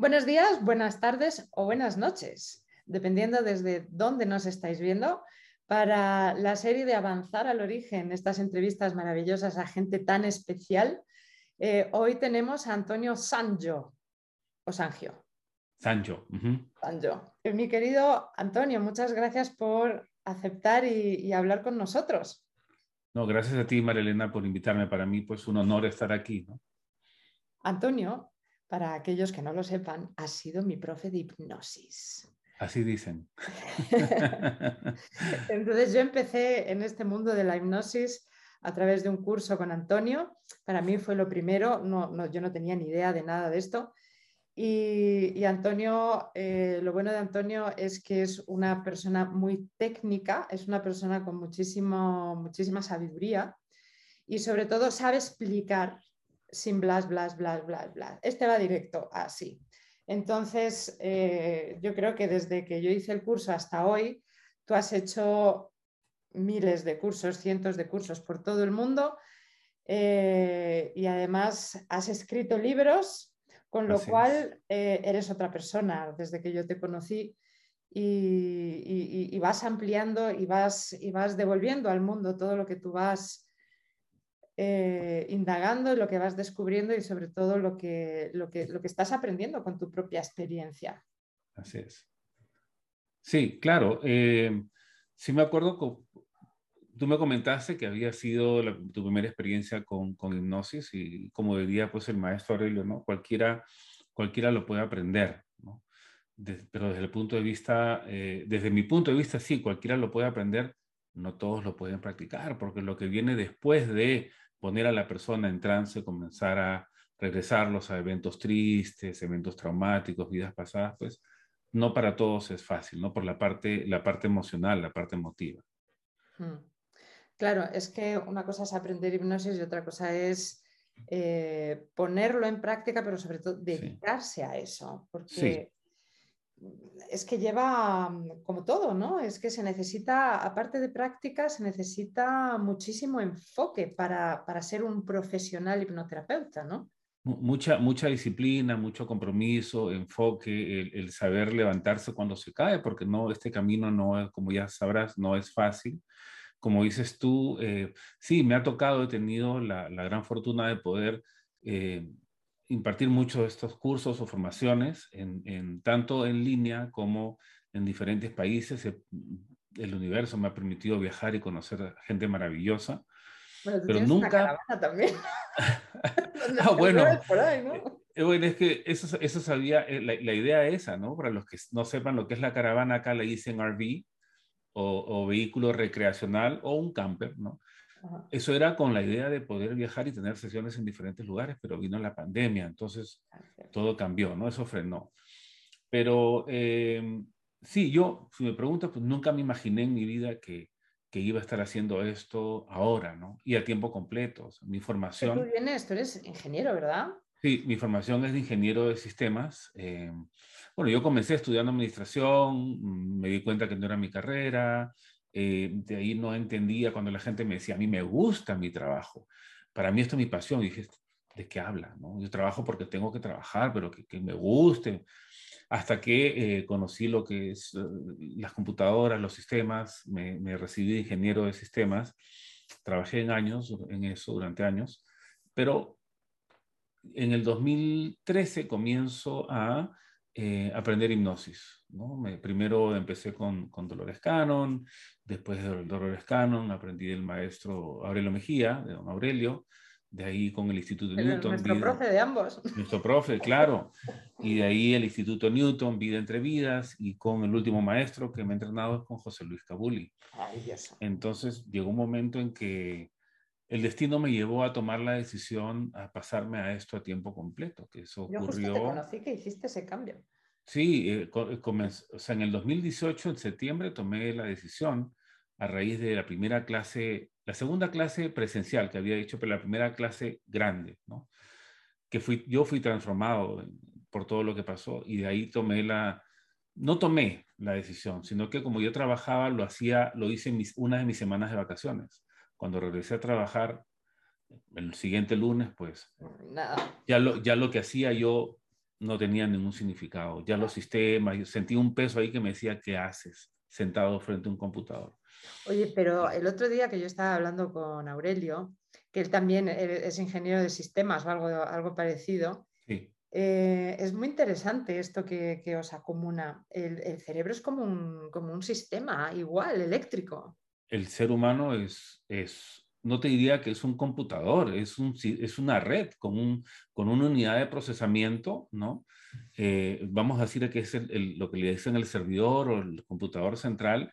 Buenos días, buenas tardes o buenas noches, dependiendo desde dónde nos estáis viendo, para la serie de Avanzar al Origen, estas entrevistas maravillosas a gente tan especial. Eh, hoy tenemos a Antonio Sanjo, o Sangio. Sanjo. Sanjo. Eh, mi querido Antonio, muchas gracias por aceptar y, hablar con nosotros. No, gracias a ti, Marilena, por invitarme. Para mí, pues, un honor estar aquí. Antonio, para aquellos que no lo sepan, ha sido mi profe de hipnosis. Así dicen. Entonces yo empecé en este mundo de la hipnosis a través de un curso con Antonio. Para mí fue lo primero, no, yo no tenía ni idea de nada de esto. Y, Antonio, eh, lo bueno de Antonio es que es una persona muy técnica, es una persona con muchísimo, muchísima sabiduría y sobre todo sabe explicar sin blas, blas, blas, blas, blas. Este va directo, así. Entonces, eh, yo creo que desde que yo hice el curso hasta hoy, tú has hecho miles de cursos, cientos de cursos por todo el mundo eh, y además has escrito libros con lo cual, eh, eres otra persona desde que yo te conocí y, vas ampliando y vas, y vas devolviendo al mundo todo lo que tú vas eh, indagando, lo que vas descubriendo y sobre todo lo que, lo, que, lo que estás aprendiendo con tu propia experiencia. Así es. Sí, claro. Eh, sí me acuerdo tú me comentaste que había sido tu primera experiencia con, con, hipnosis y como diría pues el maestro Aurelio, ¿no? Cualquiera, cualquiera lo puede aprender, ¿no? pero desde el punto de vista, eh, desde mi punto de vista, sí, cualquiera lo puede aprender, no todos lo pueden practicar, porque lo que viene después de poner a la persona en trance, comenzar a regresarlos a eventos tristes, eventos traumáticos, vidas pasadas, pues no para todos es fácil, ¿no? Por la parte, la parte emocional, la parte emotiva. Hmm. Claro, es que una cosa es aprender hipnosis y otra cosa es eh, ponerlo en práctica, pero sobre todo dedicarse a eso, porque es que lleva mm, como todo, ¿no? Es que se necesita, aparte de práctica, se necesita muchísimo enfoque para, ser un profesional hipnoterapeuta, ¿no? Mucha, mucha disciplina, mucho compromiso, enfoque, el, el, saber levantarse cuando se cae, porque no, este camino no, como ya sabrás, no es fácil como dices tú, eh, sí, me ha tocado, he tenido la, gran fortuna de poder eh, impartir muchos de estos cursos o formaciones, en, tanto en línea como en diferentes países. el universo me ha permitido viajar y conocer gente maravillosa. Bueno, pero nunca. también. ah, bueno. Eh, bueno, es que eso, eso sabía, la, la, idea esa, ¿no? Para los que no sepan lo que es la caravana, acá le dicen RV, o, vehículo recreacional o un camper, ¿no? Eso era con la idea de poder viajar y tener sesiones en diferentes lugares, pero vino la pandemia, entonces ah, todo cambió, ¿no? Eso frenó. Pero eh, sí, yo, si me preguntas, pues nunca me imaginé en mi vida que, que iba a estar haciendo esto ahora, ¿no? Y a tiempo completo. mi formación... Tú vienes, tú eres ingeniero, ¿verdad? Sí, mi formación es de ingeniero de sistemas. Eh, bueno, yo comencé estudiando administración, mm, me di cuenta que no era mi carrera, eh, de ahí no entendía cuando la gente me decía, a mí me gusta mi trabajo, para mí esto es mi pasión, y dije, ¿de qué habla? No? Yo trabajo porque tengo que trabajar, pero que, me guste, hasta que eh, conocí lo que es eh, las computadoras, los sistemas, me, me recibí de ingeniero de sistemas, trabajé en años, en eso durante años, pero en el 2013 comienzo a eh, aprender hipnosis. ¿no? Me, primero empecé con, con, Dolores Cannon, después de Dolores Cannon aprendí del maestro Aurelio Mejía, de don Aurelio, de ahí con el Instituto Newton. Nuestro profe de ambos. Nuestro profe, claro. Y de ahí el Instituto Newton, Vida entre Vidas, y con el último maestro que me ha entrenado con José Luis Cabuli. Entonces llegó un momento en que el destino me llevó a tomar la decisión a pasarme a esto a tiempo completo, que eso ocurrió... Yo justo te conocí que hiciste ese cambio. Sí, eh, eh, o sea, en el 2018, en septiembre, tomé la decisión a raíz de la primera clase, la segunda clase presencial que había hecho, pero la primera clase grande, ¿no? Que fui, yo fui transformado por todo lo que pasó y de ahí tomé la, no tomé la decisión, sino que como yo trabajaba, lo hacía, lo hice en mis, una de mis semanas de vacaciones cuando regresé a trabajar el siguiente lunes, pues Nada. Ya, lo, ya lo que hacía yo no tenía ningún significado. Ya los sistemas, sentí un peso ahí que me decía, ¿qué haces sentado frente a un computador? Oye, pero el otro día que yo estaba hablando con Aurelio, que él también e-, es ingeniero de sistemas o algo, algo parecido, eh, es muy interesante esto que, os acomuna. El, cerebro es como un, como un, sistema igual, eléctrico. El ser humano es, es, no te diría que es un computador, es, un, es una red con, un, con una unidad de procesamiento, ¿no? Eh, vamos a decir que es lo que le dicen el servidor o el computador central,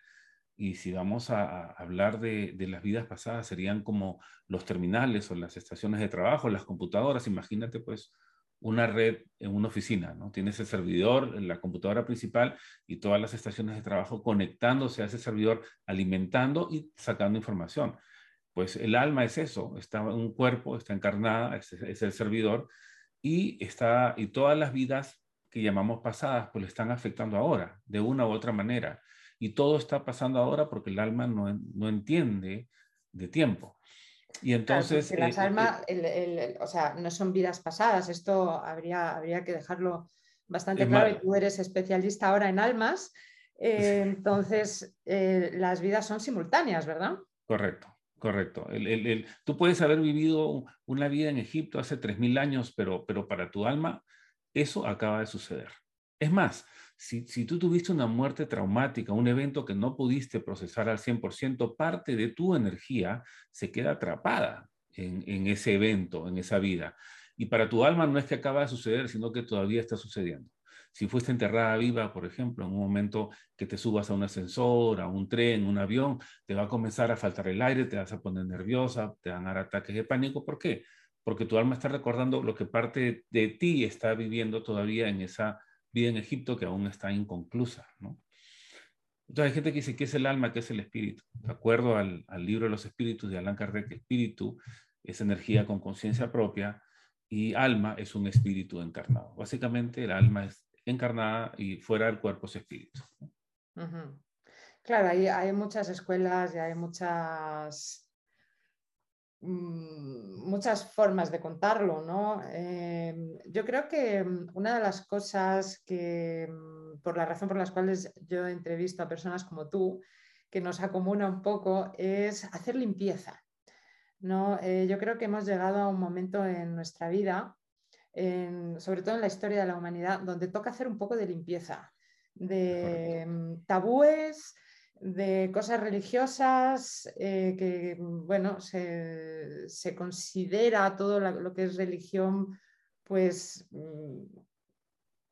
y si vamos a, hablar de, de, las vidas pasadas, serían como los terminales o las estaciones de trabajo, las computadoras. Imagínate pues una red en una oficina, ¿no? Tienes el servidor, la computadora principal y todas las estaciones de trabajo conectándose a ese servidor, alimentando y sacando información. Pues el alma es eso, está en un cuerpo, está encarnada, es, el servidor y, está, y todas las vidas que llamamos pasadas, pues le están afectando ahora, de una u otra manera. Y todo está pasando ahora porque el alma no, no entiende de tiempo. Y entonces... las eh, almas, eh, o sea, no son vidas pasadas, esto habría, habría que dejarlo bastante claro y tú eres especialista ahora en almas, eh, entonces las vidas son simultáneas, ¿verdad? Correcto, correcto. El, tú puedes haber vivido una vida en Egipto hace 3.000 años, pero, pero para tu alma eso acaba de suceder. Es más, si, tú tuviste una muerte traumática, un evento que no pudiste procesar al 100%, parte de tu energía se queda atrapada en, ese evento, en esa vida. Y para tu alma no es que acaba de suceder, sino que todavía está sucediendo. Si fuiste enterrada viva, por ejemplo, en un momento que te subas a un ascensor, a un tren, un avión, te va a comenzar a faltar el aire, te vas a poner nerviosa, te van a dar ataques de pánico. ¿Por qué? Porque tu alma está recordando lo que parte de ti está viviendo todavía en esa vida en Egipto que aún está inconclusa, ¿no? Entonces hay gente que dice, ¿qué es el alma? ¿Qué es el espíritu? De acuerdo al, libro de los espíritus de Allan Kardec, espíritu es energía con conciencia propia y alma es un espíritu encarnado. Básicamente el alma es encarnada y fuera del cuerpo es espíritu. Claro, hay, hay muchas escuelas y hay muchas muchas formas de contarlo, ¿no? Em, yo creo que mm, una de las cosas que, mm, por la razón por las cuales yo entrevisto a personas como tú, que nos acomuna un poco, es hacer limpieza. ¿no? Eh, yo creo que hemos llegado a un momento en nuestra vida, sobre todo en la historia de la humanidad, donde toca hacer un poco de limpieza, de tabúes, de cosas religiosas, eh, que bueno, se, considera todo lo, que es religión, pues mm,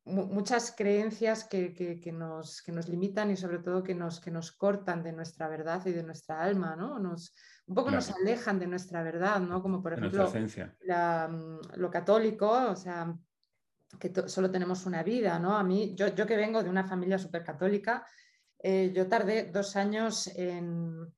muchas creencias que, nos, que, nos, limitan y sobre todo que nos, que nos cortan de nuestra verdad y de nuestra alma, ¿no? Nos, un poco nos alejan de nuestra verdad, ¿no? Como por ejemplo mm, lo católico, o sea, que solo tenemos una vida, ¿no? A mí, yo, yo que vengo de una familia súper católica, eh, yo tardé dos años en,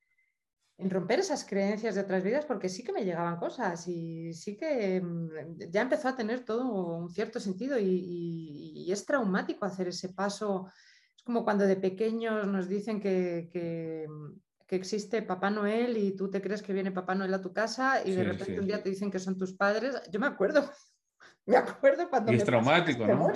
romper esas creencias de otras vidas porque sí que me llegaban cosas y sí que mm, ya empezó a tener todo un cierto sentido y, es traumático hacer ese paso. Es como cuando de pequeños nos dicen que, existe Papá Noel y tú te crees que viene Papá Noel a tu casa y de repente un día te dicen que son tus padres. Yo me acuerdo, me acuerdo cuando... es traumático, ¿no?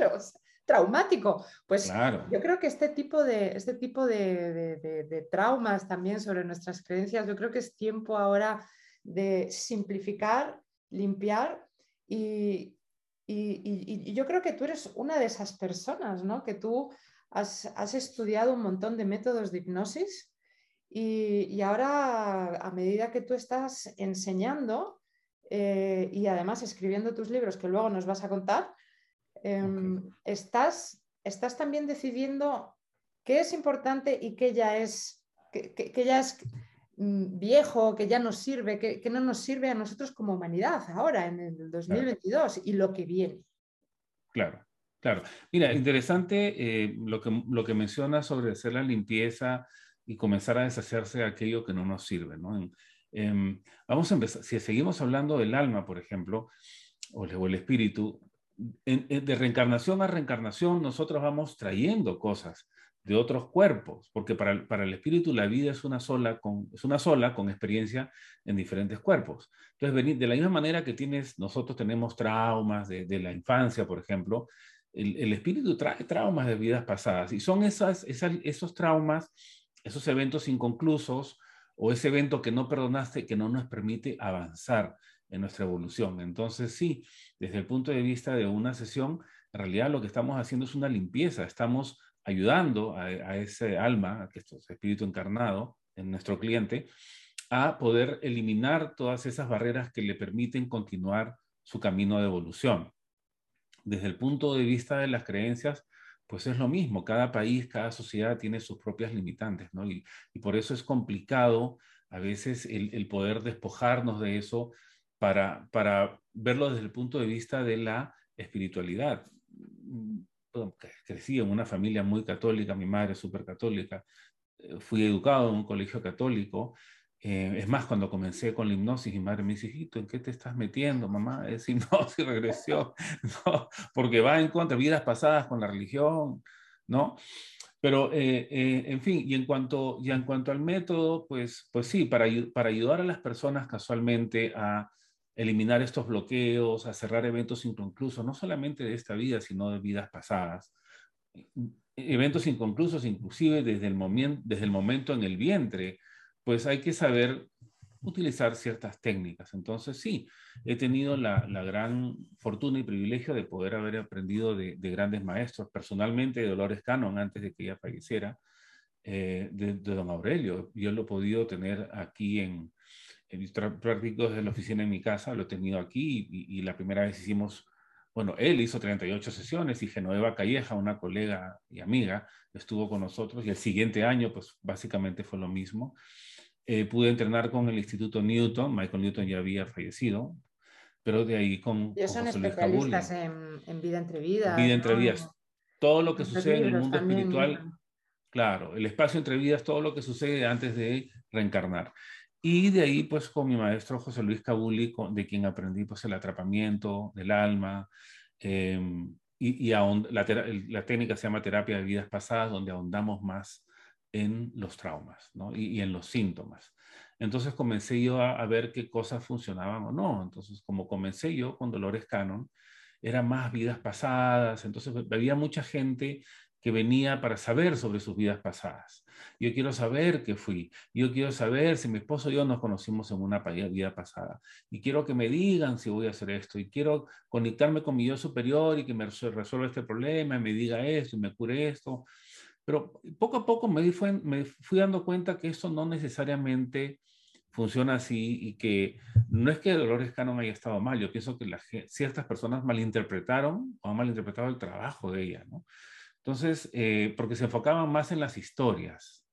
Traumático. Pues yo creo que este tipo, de, este tipo de, traumas también sobre nuestras creencias, yo creo que es tiempo ahora de simplificar, limpiar y, yo creo que tú eres una de esas personas, ¿no? Que tú has, estudiado un montón de métodos de hipnosis y, ahora a medida que tú estás enseñando eh, y además escribiendo tus libros que luego nos vas a contar, Em, estás, estás también decidiendo qué es importante y qué ya es, que, ya es mm, viejo, que ya nos sirve, que, no nos sirve a nosotros como humanidad ahora, en el 2022 y lo que viene. Claro, claro. Mira, interesante eh, lo, que, lo que mencionas sobre hacer la limpieza y comenzar a deshacerse de aquello que no nos sirve. vamos a empezar, si seguimos hablando del alma, por ejemplo, o el espíritu, de reencarnación a reencarnación nosotros vamos trayendo cosas de otros cuerpos, porque para el, para el espíritu la vida es una, sola con, es una sola con experiencia en diferentes cuerpos. Entonces, de la misma manera que tienes, nosotros tenemos traumas de, la infancia, por ejemplo, el, espíritu trae traumas de vidas pasadas y son esas, esos traumas, esos eventos inconclusos o ese evento que no perdonaste que no nos permite avanzar en nuestra evolución. Entonces, sí, desde el punto de vista de una sesión, en realidad lo que estamos haciendo es una limpieza, estamos ayudando a, ese alma, a este espíritu encarnado en nuestro cliente, a poder eliminar todas esas barreras que le permiten continuar su camino de evolución. Desde el punto de vista de las creencias, pues es lo mismo, cada país, cada sociedad tiene sus propias limitantes, ¿no? Y, por eso es complicado a veces el, poder despojarnos de eso para, para verlo desde el punto de vista de la espiritualidad. crecí en una familia muy católica, mi madre es súper católica, eh, fui educado en un colegio católico, eh, es más, cuando comencé con la hipnosis, mi madre me dice, hijito, ¿en qué te estás metiendo, mamá? Es hipnosis, regresión, ¿no? porque va en contra vidas pasadas con la religión, ¿no? Pero, eh, eh, en fin, y en, cuanto, y en cuanto al método, pues, pues sí, para, para ayudar a las personas casualmente a eliminar estos bloqueos, a cerrar eventos inconclusos, no solamente de esta vida, sino de vidas pasadas. Eventos inconclusos, inclusive desde el, momento en el vientre, pues hay que saber utilizar ciertas técnicas. Entonces, sí, he tenido la, gran fortuna y privilegio de poder haber aprendido de, grandes maestros, personalmente de Dolores Cannon antes de que ella falleciera, eh, de, don Aurelio. Yo lo he podido tener aquí en mis prácticos de la oficina en mi casa, lo he tenido aquí y, y, la primera vez hicimos, bueno, él hizo 38 sesiones y Genoveva Calleja, una colega y amiga, estuvo con nosotros y el siguiente año, pues básicamente fue lo mismo. Eh, pude entrenar con el Instituto Newton, Michael Newton ya había fallecido, pero de ahí con... Y son especialistas en, vida entre vidas. Vida entre vidas. Todo lo que sucede en el mundo espiritual, claro, el espacio entre vidas, todo lo que sucede antes de reencarnar. Y de ahí, pues, con mi maestro José Luis Cabuli, de quien aprendí, pues, el atrapamiento del alma, em, y, la, la, técnica se llama terapia de vidas pasadas, donde ahondamos más en los traumas y, en los síntomas. Entonces comencé yo a, ver qué cosas funcionaban o no. Entonces, como comencé yo con Dolores Cannon, eran más vidas pasadas. Entonces, había mucha gente que venía para saber sobre sus vidas pasadas. Yo quiero saber qué fui. Yo quiero saber si mi esposo y yo nos conocimos en una vida pasada. Y quiero que me digan si voy a hacer esto. Y quiero conectarme con mi yo superior y que me resuelva este problema, y me diga esto y me cure esto. Pero poco a poco me, me fui dando cuenta que eso no necesariamente funciona así y que no es que Dolores Cannon haya estado mal, yo pienso que ciertas personas malinterpretaron o han malinterpretado el trabajo de ella, ¿no? Entonces, eh, porque se enfocaban más en las historias,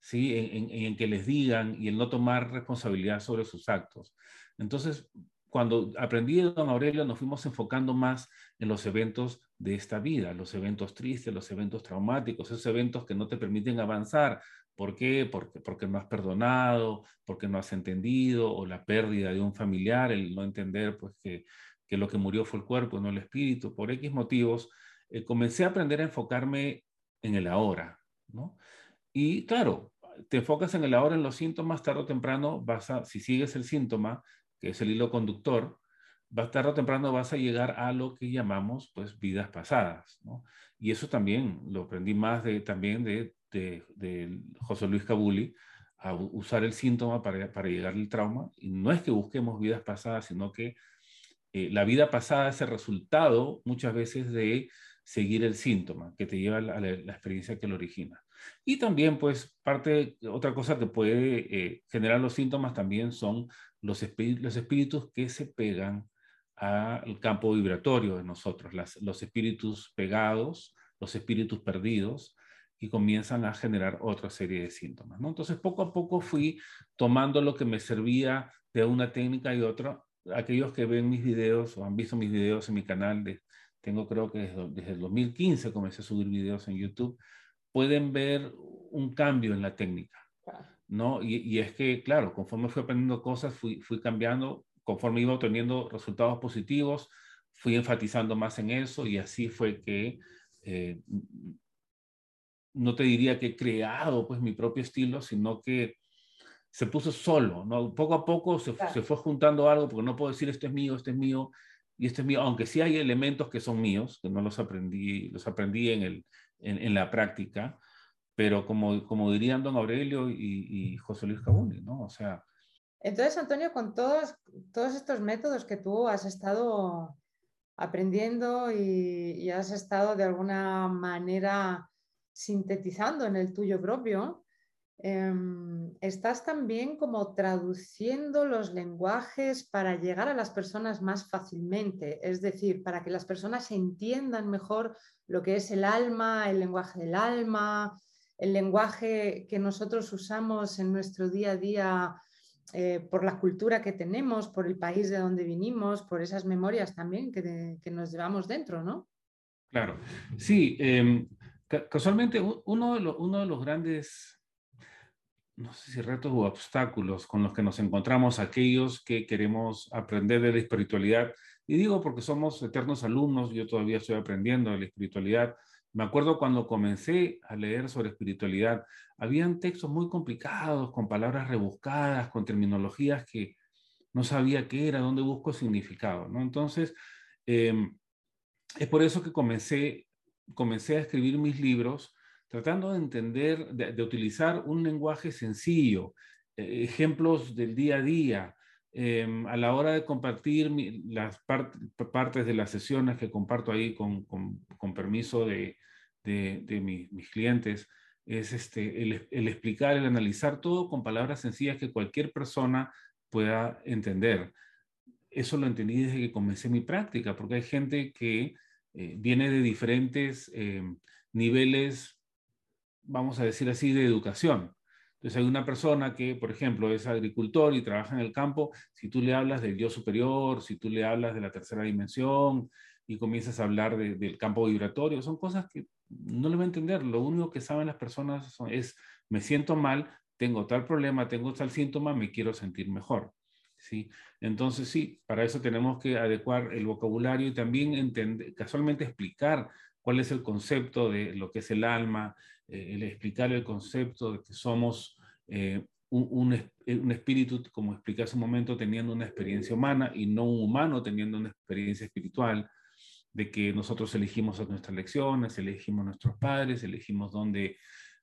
¿sí? En, que les digan y en no tomar responsabilidad sobre sus actos. Entonces, cuando aprendí de don Aurelio, nos fuimos enfocando más en los eventos de esta vida, los eventos tristes, los eventos traumáticos, esos eventos que no te permiten avanzar. ¿Por qué? Porque, porque no has perdonado, porque no has entendido, o la pérdida de un familiar, el no entender pues, que, que lo que murió fue el cuerpo, no el espíritu, por X motivos, eh, comencé a aprender a enfocarme en el ahora, ¿no? Y claro, te enfocas en el ahora, en los síntomas, tarde o temprano vas a, si sigues el síntoma, que es el hilo conductor, tarde o temprano vas a llegar a lo que llamamos pues vidas pasadas, ¿no? Y eso también lo aprendí más de, también de, de, José Luis Cabuli, a usar el síntoma para, para, llegar al trauma. Y no es que busquemos vidas pasadas, sino que eh, la vida pasada es el resultado muchas veces de seguir el síntoma que te lleva a la, experiencia que lo origina. Y también, pues, parte, otra cosa que puede eh, generar los síntomas también son los, los espíritus que se pegan al campo vibratorio de nosotros, los espíritus pegados, los espíritus perdidos, y comienzan a generar otra serie de síntomas. ¿no? Entonces, poco a poco fui tomando lo que me servía de una técnica y otra. Aquellos que ven mis videos o han visto mis videos en mi canal, de, tengo creo que desde, desde el 2015 comencé a subir videos en YouTube, pueden ver un cambio en la técnica. ¿no? Y, es que, claro, conforme fui aprendiendo cosas, fui, fui cambiando, conforme iba obteniendo resultados positivos, fui enfatizando más en eso y así fue que, eh, no te diría que he creado pues mi propio estilo, sino que se puso solo, ¿no? Poco a poco se, se, fue juntando algo, porque no puedo decir esto es mío, esto es mío, y esto es mío, aunque sí hay elementos que son míos, que no los aprendí, los aprendí en, el, en, la práctica, pero como, como dirían don Aurelio y, José Luis Cabuni, ¿no? O sea... Entonces, Antonio, con todos, todos estos métodos que tú has estado aprendiendo y, has estado de alguna manera sintetizando en el tuyo propio, em, estás también como traduciendo los lenguajes para llegar a las personas más fácilmente, es decir, para que las personas entiendan mejor lo que es el alma, el lenguaje del alma, el lenguaje que nosotros usamos en nuestro día a día eh, por la cultura que tenemos, por el país de donde vinimos, por esas memorias también que, nos llevamos dentro, ¿no? Claro, sí. Em, casualmente, uno de, uno de los grandes, no sé si retos o obstáculos con los que nos encontramos aquellos que queremos aprender de la espiritualidad, y digo porque somos eternos alumnos, yo todavía estoy aprendiendo de la espiritualidad, me acuerdo cuando comencé a leer sobre espiritualidad, habían textos muy complicados, con palabras rebuscadas, con terminologías que no sabía qué era, dónde busco significado, ¿no? Entonces, em, es por eso que comencé, comencé a escribir mis libros tratando de entender, de, utilizar un lenguaje sencillo, eh, ejemplos del día a día, em, a la hora de compartir las partes de las sesiones que comparto ahí con, con permiso de, de, mis clientes es este, el, explicar, el analizar todo con palabras sencillas que cualquier persona pueda entender. Eso lo entendí desde que comencé mi práctica, porque hay gente que eh, viene de diferentes eh, niveles, vamos a decir así, de educación. Entonces hay una persona que, por ejemplo, es agricultor y trabaja en el campo, si tú le hablas del yo superior, si tú le hablas de la tercera dimensión y comienzas a hablar del campo vibratorio, son cosas que no le va a entender. Lo único que saben las personas es, me siento mal, tengo tal problema, tengo tal síntoma, me quiero sentir mejor. ¿sí? Entonces, sí, para eso tenemos que adecuar el vocabulario y también entender, casualmente explicar cuál es el concepto de lo que es el alma, el explicar el concepto de que somos eh, un, un, espíritu, como expliqué hace un momento, teniendo una experiencia humana y no un humano teniendo una experiencia espiritual de que nosotros elegimos nuestras lecciones, elegimos nuestros padres, elegimos dónde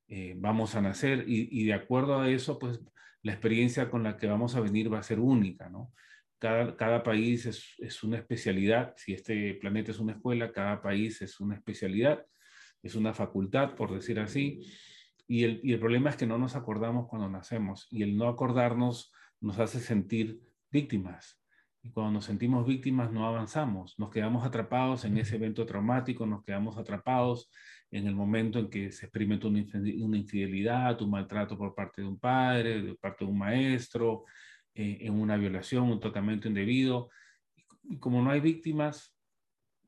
eh, vamos a nacer y, de acuerdo a eso, pues la experiencia con la que vamos a venir va a ser única, ¿no? Cada, cada país es, es, una especialidad, si este planeta es una escuela, cada país es una especialidad, es una facultad, por decir así, y el, y el problema es que no nos acordamos cuando nacemos y el no acordarnos nos hace sentir víctimas, y cuando nos sentimos víctimas no avanzamos, nos quedamos atrapados en ese evento traumático, nos quedamos atrapados en el momento en que se experimenta una infidelidad, un maltrato por parte de un padre, de parte de un maestro, eh, en una violación, un tratamiento indebido. Y como no hay víctimas,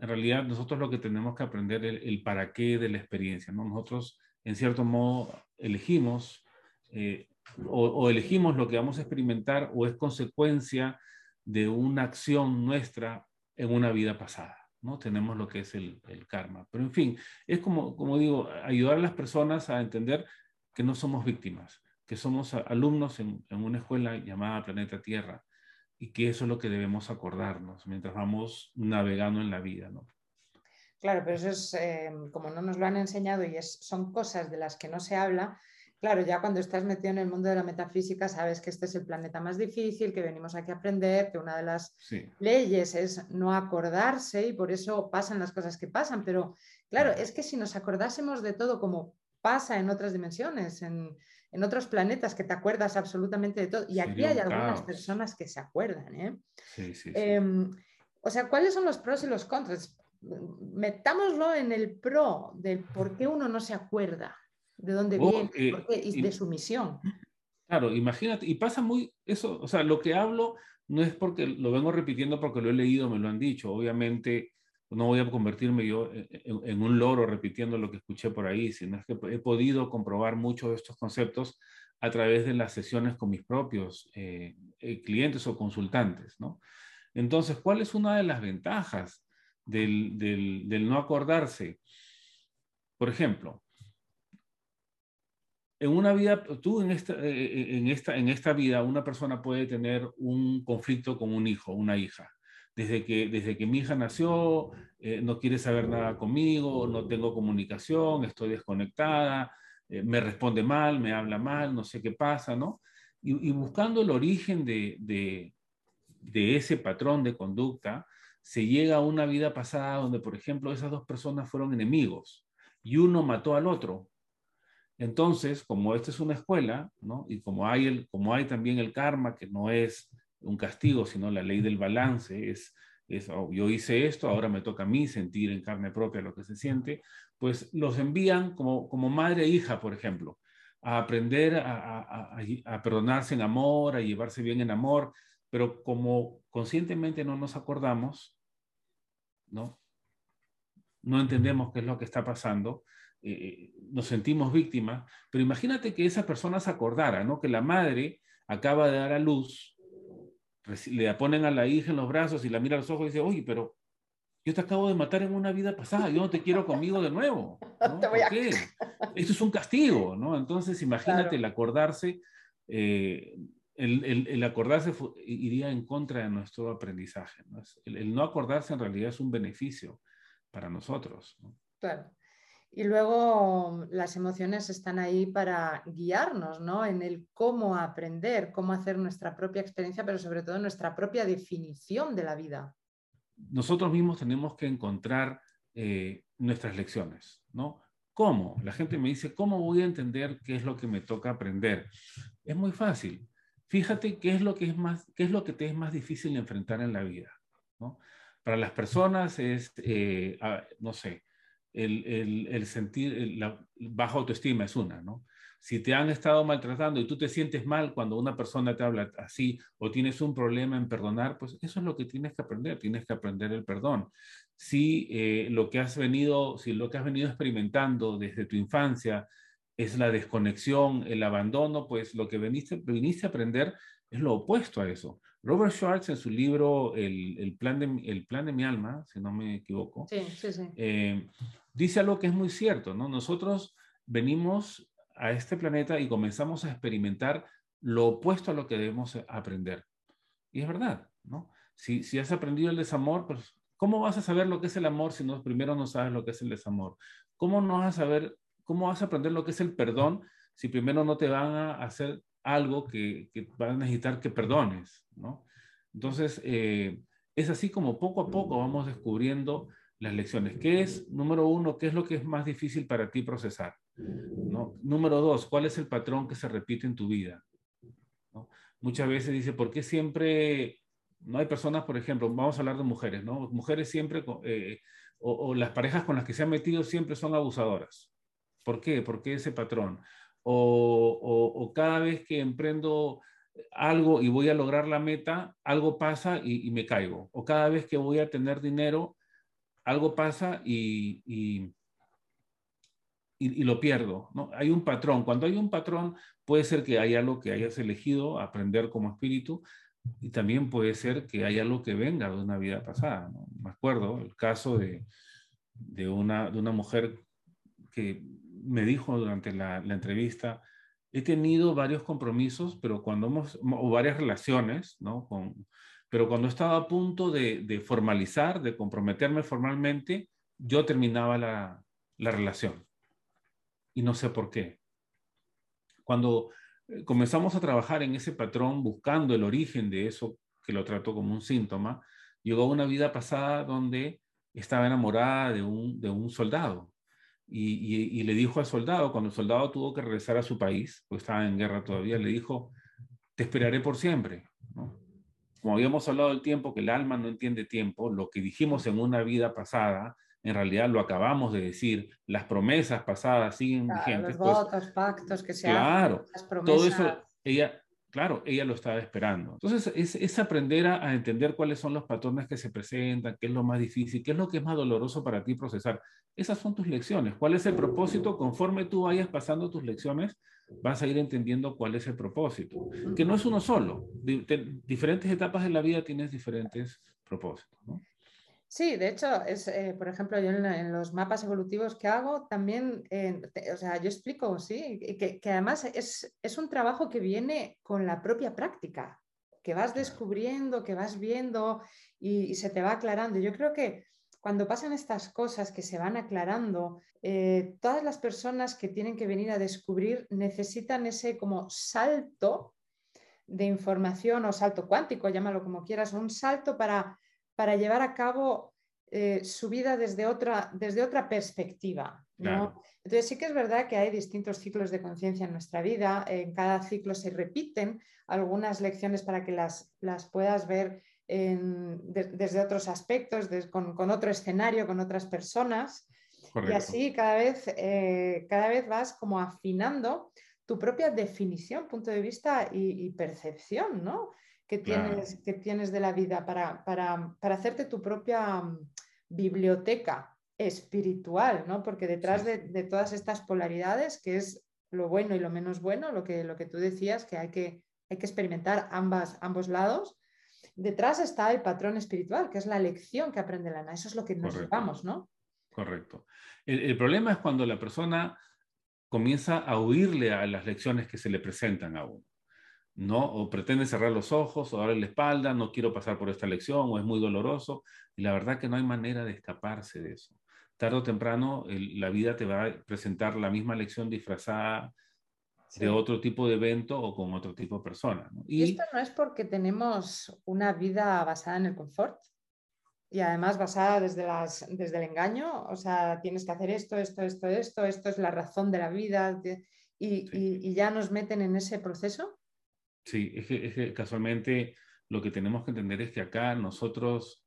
en realidad nosotros lo que tenemos que aprender es el, para qué de la experiencia. ¿no? Nosotros, en cierto modo, elegimos eh, o, elegimos lo que vamos a experimentar o es consecuencia de una acción nuestra en una vida pasada. ¿no? Tenemos lo que es el, karma. Pero en fin, es como, como digo, ayudar a las personas a entender que no somos víctimas, que somos alumnos en, una escuela llamada Planeta Tierra y que eso es lo que debemos acordarnos mientras vamos navegando en la vida. ¿no? Claro, pero eso es, eh, como no nos lo han enseñado y es, son cosas de las que no se habla, Claro, ya cuando estás metido en el mundo de la metafísica sabes que este es el planeta más difícil, que venimos aquí a aprender, que una de las leyes es no acordarse y por eso pasan las cosas que pasan. Pero claro, es que si nos acordásemos de todo como pasa en otras dimensiones, en, otros planetas, que te acuerdas absolutamente de todo, y aquí hay algunas personas que se acuerdan. ¿eh? Sí, sí, em, o sea, ¿cuáles son los pros y los contras? Metámoslo en el pro del por qué uno no se acuerda de dónde oh, viene, eh, y de su misión. Claro, imagínate, y pasa muy eso, o sea, lo que hablo no es porque lo vengo repitiendo porque lo he leído, me lo han dicho, obviamente no voy a convertirme yo en, un loro repitiendo lo que escuché por ahí, sino que he podido comprobar muchos de estos conceptos a través de las sesiones con mis propios eh, eh, clientes o consultantes, ¿no? Entonces, ¿cuál es una de las ventajas del, del, no acordarse? Por ejemplo, en una vida, tú en esta, eh, en, esta, en esta vida, una persona puede tener un conflicto con un hijo, una hija. Desde que, desde que mi hija nació, eh, no quiere saber nada conmigo, no tengo comunicación, estoy desconectada, eh, me responde mal, me habla mal, no sé qué pasa, ¿no? Y, buscando el origen de, de, de ese patrón de conducta, se llega a una vida pasada donde, por ejemplo, esas dos personas fueron enemigos y uno mató al otro. Entonces, como esta es una escuela, ¿no? Y como hay, el, como hay también el karma, que no es un castigo, sino la ley del balance, es, es oh, yo hice esto, ahora me toca a mí sentir en carne propia lo que se siente, pues los envían como, como madre e hija, por ejemplo, a aprender a, a, perdonarse en amor, a llevarse bien en amor, pero como conscientemente no nos acordamos, ¿no? No entendemos qué es lo que está pasando, eh, nos sentimos víctimas, pero imagínate que esa persona se acordara, ¿no? Que la madre acaba de dar a luz, le ponen a la hija en los brazos y la mira a los ojos y dice, oye, pero yo te acabo de matar en una vida pasada, yo no te quiero conmigo de nuevo. ¿no? ¿Por qué? Esto es un castigo, ¿no? Entonces, imagínate el acordarse, eh, el, el, acordarse iría en contra de nuestro aprendizaje. ¿no? El, el, no acordarse en realidad es un beneficio para nosotros. ¿no? Claro. Y luego las emociones están ahí para guiarnos ¿no? en el cómo aprender, cómo hacer nuestra propia experiencia, pero sobre todo nuestra propia definición de la vida. Nosotros mismos tenemos que encontrar eh, nuestras lecciones, ¿no? ¿Cómo? La gente me dice, ¿cómo voy a entender qué es lo que me toca aprender? Es muy fácil. Fíjate qué es lo que, es más, qué es lo que te es más difícil enfrentar en la vida, ¿no? Para las personas es, eh, no sé, el, sentir la baja autoestima es una, ¿no? Si te han estado maltratando y tú te sientes mal cuando una persona te habla así o tienes un problema en perdonar, pues eso es lo que tienes que aprender, tienes que aprender el perdón. Si eh, lo que has venido, si lo que has venido experimentando desde tu infancia es la desconexión, el abandono, pues lo que viniste, viniste a aprender es lo opuesto a eso. Robert Schwartz en su libro El, plan, de, el plan de mi alma, si no me equivoco, sí, sí, sí. Eh, dice algo que es muy cierto, ¿no? Nosotros venimos a este planeta y comenzamos a experimentar lo opuesto a lo que debemos aprender. Y es verdad, ¿no? Si, si has aprendido el desamor, pues, ¿cómo vas a saber lo que es el amor si no, primero no sabes lo que es el desamor? ¿Cómo no vas a saber, cómo vas a aprender lo que es el perdón si primero no te van a hacer algo que, que van a necesitar que perdones, ¿no? Entonces, eh, es así como poco a poco vamos descubriendo las lecciones. ¿Qué es, número uno, qué es lo que es más difícil para ti procesar? ¿No? Número dos, ¿cuál es el patrón que se repite en tu vida? Muchas veces dice, ¿por qué siempre no hay personas, por ejemplo, vamos a hablar de mujeres, ¿no? Mujeres siempre, eh, o, las parejas con las que se han metido siempre son abusadoras. ¿Por qué? ¿Por qué ese patrón? O, o, cada vez que emprendo algo y voy a lograr la meta, algo pasa y, me caigo. O cada vez que voy a tener dinero, algo pasa y, y, y, lo pierdo. ¿no? Hay un patrón. Cuando hay un patrón, puede ser que haya algo que hayas elegido aprender como espíritu y también puede ser que haya algo que venga de una vida pasada. ¿no? Me acuerdo el caso de, de, una, de una mujer que me dijo durante la, la entrevista, he tenido varios compromisos, pero cuando hemos, o varias relaciones, ¿no? Con, pero cuando estaba a punto de, formalizar, de comprometerme formalmente, yo terminaba la, relación. Y no sé por qué. Cuando eh, comenzamos a trabajar en ese patrón, buscando el origen de eso que lo trató como un síntoma, llegó una vida pasada donde estaba enamorada de un, soldado. Y, y, le dijo al soldado, cuando el soldado tuvo que regresar a su país, pues estaba en guerra todavía, le dijo, te esperaré por siempre. ¿no? Como habíamos hablado del tiempo, que el alma no entiende tiempo, lo que dijimos en una vida pasada, en realidad lo acabamos de decir, las promesas pasadas siguen vigentes. Los pues votos, pactos que se Claro, todo eso, ella, claro, ella lo estaba esperando. Entonces, es, es aprender a, a, entender cuáles son los patrones que se presentan, qué es lo más difícil, qué es lo que es más doloroso para ti procesar. Esas son tus lecciones. ¿Cuál es el propósito? Conforme tú vayas pasando tus lecciones, vas a ir entendiendo cuál es el propósito, que no es uno solo. diferentes etapas de la vida tienes diferentes propósitos. ¿no? Sí, de hecho, es, eh, por ejemplo, yo en, los mapas evolutivos que hago también, eh, o sea, yo explico, sí, que, que además es, es, un trabajo que viene con la propia práctica. que vas descubriendo, que vas viendo y, se te va aclarando. Yo creo que cuando pasan estas cosas que se van aclarando, eh, todas las personas que tienen que venir a descubrir necesitan ese como salto de información o salto cuántico, llámalo como quieras, un salto para, para llevar a cabo eh, su vida desde otra, desde otra perspectiva. Entonces sí que es verdad que hay distintos ciclos de conciencia en nuestra vida, en cada ciclo se repiten algunas lecciones para que las, las puedas ver desde otros aspectos, con, otro escenario, con otras personas. Y así cada vez, eh, cada vez vas como afinando tu propia definición, punto de vista y, percepción ¿no? que, tienes, que tienes de la vida para, para, para hacerte tu propia mm, biblioteca espiritual, ¿no? Porque detrás de, todas estas polaridades, que es lo bueno y lo menos bueno, lo que, lo que tú decías, que hay que, hay que experimentar ambas, ambos lados, detrás está el patrón espiritual, que es la lección que aprende la Ana. Eso es lo que nos llevamos, ¿no? Correcto. El, problema es cuando la persona comienza a huirle a las lecciones que se le presentan a uno. ¿no? O pretende cerrar los ojos o darle la espalda, no quiero pasar por esta lección o es muy doloroso. Y la verdad que no hay manera de escaparse de eso tarde o temprano la vida te va a presentar la misma lección disfrazada de otro tipo de evento o con otro tipo de persona. Y, esto no es porque tenemos una vida basada en el confort y además basada desde, las, desde el engaño, o sea, tienes que hacer esto, esto, esto, esto, esto es la razón de la vida y, ya nos meten en ese proceso. Sí, es que casualmente lo que tenemos que entender es que acá nosotros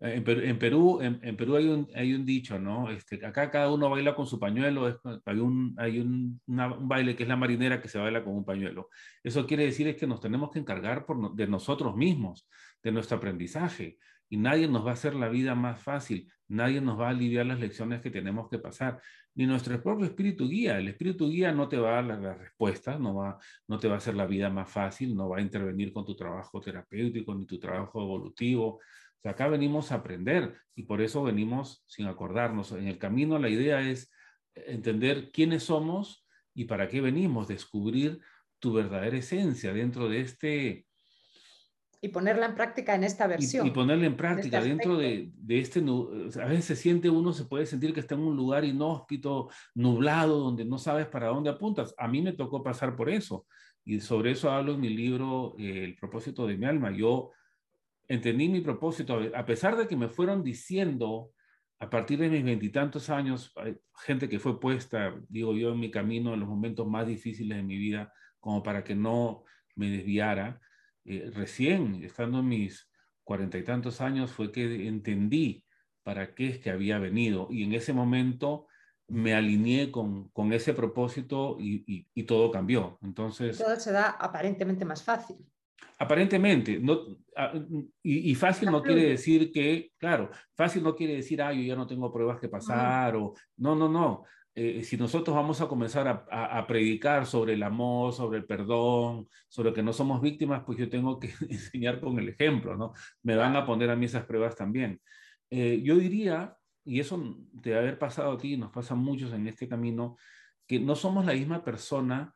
en Perú, en Perú, hay, un, hay, un, dicho, ¿no? Este, acá cada uno baila con su pañuelo, hay, un, hay un, baile que es la marinera que se baila con un pañuelo. Eso quiere decir es que nos tenemos que encargar por, de nosotros mismos, de nuestro aprendizaje, y nadie nos va a hacer la vida más fácil, nadie nos va a aliviar las lecciones que tenemos que pasar, ni nuestro propio espíritu guía. El espíritu guía no te va a dar las respuestas, no, va, no te va a hacer la vida más fácil, no va a intervenir con tu trabajo terapéutico ni tu trabajo evolutivo acá venimos a aprender y por eso venimos sin acordarnos. En el camino la idea es entender quiénes somos y para qué venimos, descubrir tu verdadera esencia dentro de este... Y ponerla en práctica en esta versión. Y, ponerla en práctica este dentro de, de, este... A veces se siente uno, se puede sentir que está en un lugar inhóspito, nublado, donde no sabes para dónde apuntas. A mí me tocó pasar por eso. Y sobre eso hablo en mi libro eh, El propósito de mi alma. Yo entendí mi propósito, a pesar de que me fueron diciendo a partir de mis veintitantos años, gente que fue puesta, digo yo, en mi camino en los momentos más difíciles de mi vida, como para que no me desviara. Eh, recién, estando en mis cuarenta y tantos años, fue que entendí para qué es que había venido. Y en ese momento me alineé con, con ese propósito y, y, todo cambió. Entonces... Todo se da aparentemente más fácil. Aparentemente, no, y, fácil no quiere decir que, claro, fácil no quiere decir, ah, yo ya no tengo pruebas que pasar, o no, no, no. Eh, si nosotros vamos a comenzar a, predicar sobre el amor, sobre el perdón, sobre que no somos víctimas, pues yo tengo que enseñar con el ejemplo, ¿no? Me van a poner a mí esas pruebas también. Eh, yo diría, y eso de haber pasado aquí, nos pasa a muchos en este camino, que no somos la misma persona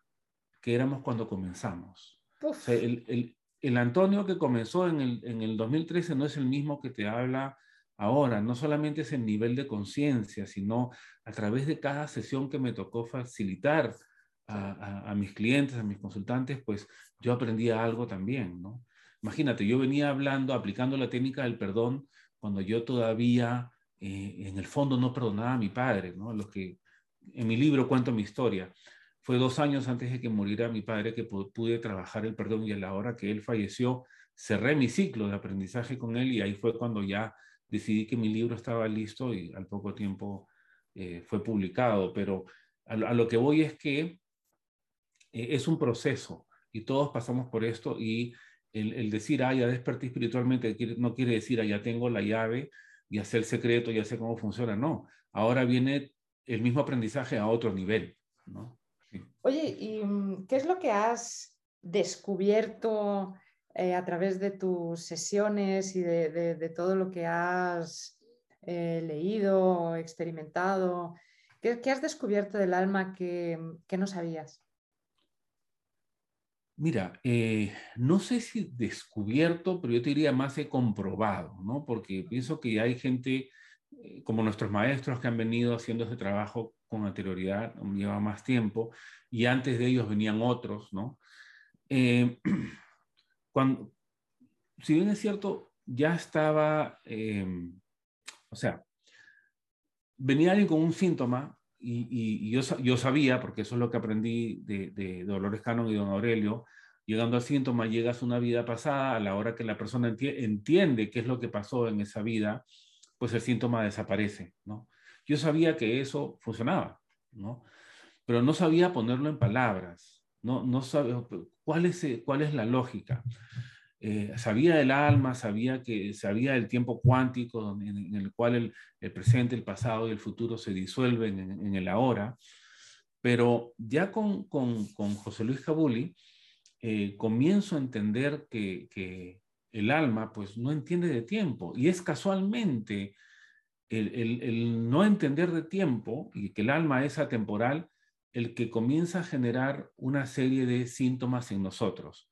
que éramos cuando comenzamos. El, el Antonio que comenzó en el, en el 2013 no es el mismo que te habla ahora. No solamente es el nivel de conciencia, sino a través de cada sesión que me tocó facilitar a, mis clientes, a mis consultantes, pues yo aprendía algo también, ¿no? Imagínate, yo venía hablando, aplicando la técnica del perdón cuando yo todavía eh, en el fondo no perdonaba a mi padre, ¿no? Lo que en mi libro cuento mi historia. Fue dos años antes de que muriera mi padre que pude trabajar el perdón y a la hora que él falleció cerré mi ciclo de aprendizaje con él y ahí fue cuando ya decidí que mi libro estaba listo y al poco tiempo eh, fue publicado. Pero a, lo que voy es que eh, es un proceso y todos pasamos por esto y el, decir, ah, ya desperté espiritualmente no quiere decir, ah, ya tengo la llave, ya sé el secreto, ya sé cómo funciona. No, ahora viene el mismo aprendizaje a otro nivel. ¿no? Oye, ¿y mm, qué es lo que has descubierto eh, a través de tus sesiones y de, todo lo que has eh, leído, experimentado? ¿Qué, has descubierto del alma que, no sabías? Mira, eh, no sé si descubierto, pero yo te diría más he comprobado, ¿no? Porque pienso que hay gente como nuestros maestros que han venido haciendo ese trabajo con anterioridad, lleva más tiempo, y antes de ellos venían otros, ¿no? Eh, cuando, si bien es cierto, ya estaba, o sea, venía alguien con un síntoma y, yo, sabía, porque eso es lo que aprendí de, Dolores Cannon y Don Aurelio, llegando al síntoma, llegas a una vida pasada, a la hora que la persona entiende qué es lo que pasó en esa vida, pues el síntoma desaparece, ¿no? Yo sabía que eso funcionaba, ¿no? Pero no sabía ponerlo en palabras, no, no sabía cuál es, cuál es la lógica. Eh, sabía del alma, sabía que sabía del tiempo cuántico en, el cual el, presente, el pasado y el futuro se disuelven en, el ahora, pero ya con, con, José Luis Cabuli eh, comienzo a entender que, el alma pues no entiende de tiempo y es casualmente el, no entender de tiempo y que el alma es atemporal el que comienza a generar una serie de síntomas en nosotros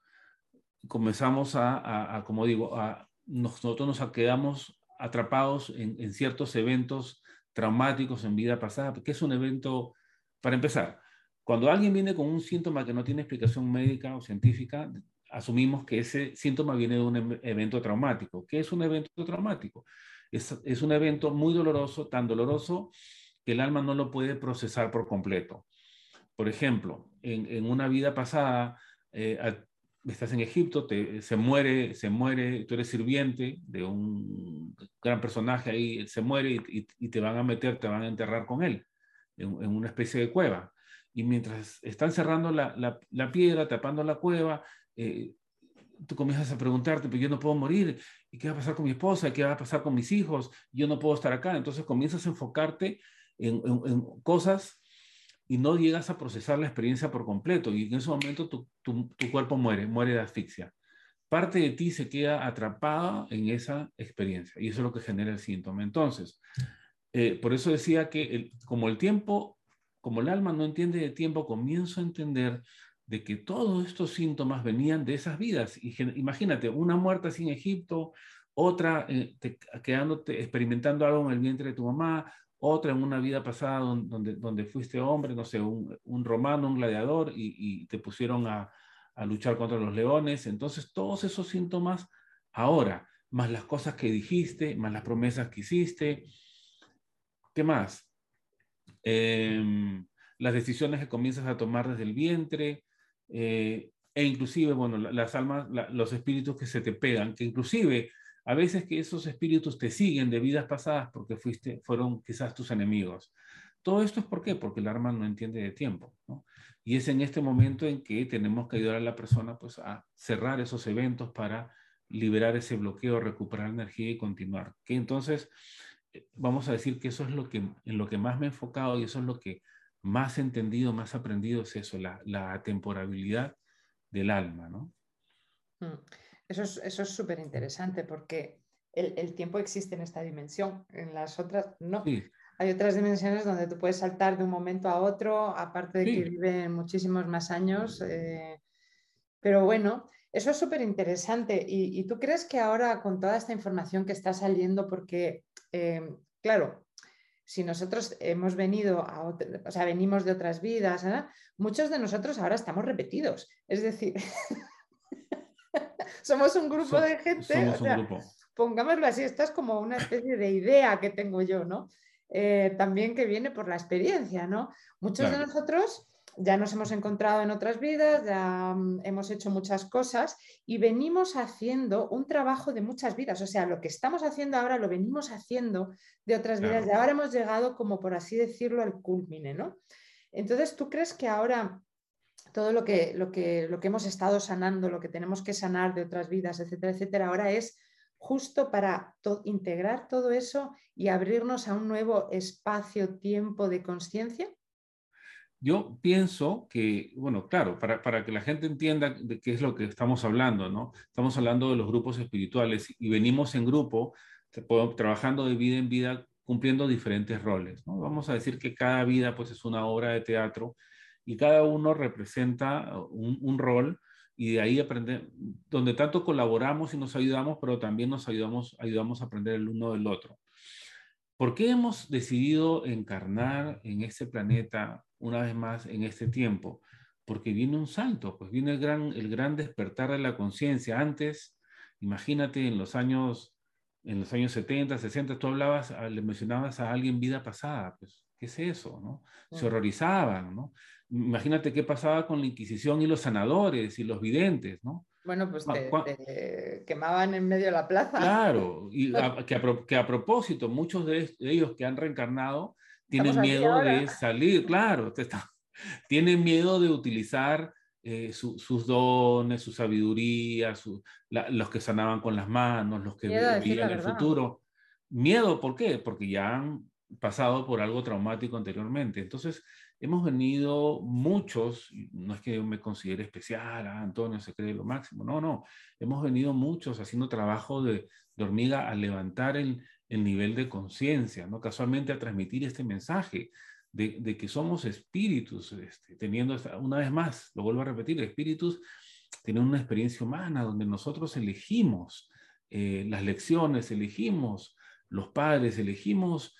comenzamos a, como digo, a, nosotros nos quedamos atrapados en, ciertos eventos traumáticos en vida pasada, porque es un evento, para empezar, cuando alguien viene con un síntoma que no tiene explicación médica o científica, asumimos que ese síntoma viene de un em, evento traumático. ¿Qué es un evento traumático? Es, un evento muy doloroso, tan doloroso que el alma no lo puede procesar por completo. Por ejemplo, en, una vida pasada, eh, estás en Egipto, te, se muere, se muere, tú eres sirviente de un gran personaje ahí, se muere y, te van a meter, te van a enterrar con él en, una especie de cueva. Y mientras están cerrando la, la, piedra, tapando la cueva, eh, tú comienzas a preguntarte, pero yo no puedo morir, ¿y qué va a pasar con mi esposa? ¿Qué va a pasar con mis hijos? Yo no puedo estar acá. Entonces comienzas a enfocarte en, en cosas y no llegas a procesar la experiencia por completo y en ese momento tu, tu, cuerpo muere, muere de asfixia. Parte de ti se queda atrapada en esa experiencia y eso es lo que genera el síntoma. Entonces, eh, por eso decía que como el tiempo, como el alma no entiende de tiempo, comienzo a entender de que todos estos síntomas venían de esas vidas. Imagínate, una muerte así en Egipto, otra eh, quedándote, experimentando algo en el vientre de tu mamá, otra en una vida pasada donde, donde fuiste hombre, no sé, un, romano, un gladiador, y, te pusieron a, luchar contra los leones. Entonces, todos esos síntomas ahora, más las cosas que dijiste, más las promesas que hiciste. ¿Qué más? Em, las decisiones que comienzas a tomar desde el vientre, eh, e inclusive, bueno, las almas, los espíritus que se te pegan, que inclusive a veces que esos espíritus te siguen de vidas pasadas porque fuiste, fueron quizás tus enemigos. Todo esto es por qué? Porque el alma no entiende de tiempo. Y es en este momento en que tenemos que ayudar a la persona pues, a cerrar esos eventos para liberar ese bloqueo, recuperar energía y continuar. Que entonces eh, vamos a decir que eso es lo que, en lo que más me he enfocado y eso es lo que más entendido, más aprendido, es eso, la, la temporabilidad del alma. ¿no? Mm. Eso es súper interesante porque el, tiempo existe en esta dimensión, en las otras no. Hay otras dimensiones donde tú puedes saltar de un momento a otro, aparte de que viven muchísimos más años. Eh, pero bueno, eso es súper interesante. ¿Y, tú crees que ahora con toda esta información que está saliendo, porque, eh, claro, si nosotros hemos venido a, o sea, venimos de otras vidas, muchos de nosotros ahora estamos repetidos. Es decir, somos un grupo de gente. Pongámoslo así, esto es como una especie de idea que tengo yo, ¿no? Eh, también que viene por la experiencia, ¿no? Muchos de nosotros ya nos hemos encontrado en otras vidas, ya mm, hemos hecho muchas cosas y venimos haciendo un trabajo de muchas vidas. O sea, lo que estamos haciendo ahora lo venimos haciendo de otras vidas y ahora hemos llegado, como por así decirlo, al culmine, ¿no? Entonces, ¿tú crees que ahora todo lo que, lo, que, lo que hemos estado sanando, lo que tenemos que sanar de otras vidas, etcétera, etcétera, ahora es justo para integrar todo eso y abrirnos a un nuevo espacio-tiempo de conciencia? Yo pienso que, bueno, claro, para, para, que la gente entienda de qué es lo que estamos hablando, ¿no? Estamos hablando de los grupos espirituales y venimos en grupo trabajando de vida en vida cumpliendo diferentes roles, ¿no? Vamos a decir que cada vida pues es una obra de teatro y cada uno representa un, rol y de ahí aprender, donde tanto colaboramos y nos ayudamos, pero también nos ayudamos, ayudamos a aprender el uno del otro. ¿Por qué hemos decidido encarnar en este planeta una vez más en este tiempo? Porque viene un salto, pues viene el gran, el gran despertar de la conciencia. Antes, imagínate en los años en los años 70, 60, tú hablabas, ah, le mencionabas a alguien vida pasada, pues, ¿qué es eso? No? Se horrorizaban, ¿no? Imagínate qué pasaba con la Inquisición y los sanadores y los videntes, ¿no? Bueno, pues te, quemaban en medio de la plaza. Claro, y que, a, propósito, muchos de, ellos que han reencarnado tienen miedo de salir, claro, tienen miedo de utilizar eh, sus dones, su sabiduría, los que sanaban con las manos, los que veían el futuro. Miedo, ¿por qué? Porque ya han pasado por algo traumático anteriormente. Entonces, hemos venido muchos, no es que yo me considere especial, ah, Antonio se cree lo máximo, no, no, hemos venido muchos haciendo trabajo de, hormiga a levantar el, nivel de conciencia, ¿no? Casualmente a transmitir este mensaje de, que somos espíritus, este, teniendo, una vez más, lo vuelvo a repetir, espíritus tienen una experiencia humana donde nosotros elegimos eh, las lecciones, elegimos los padres, elegimos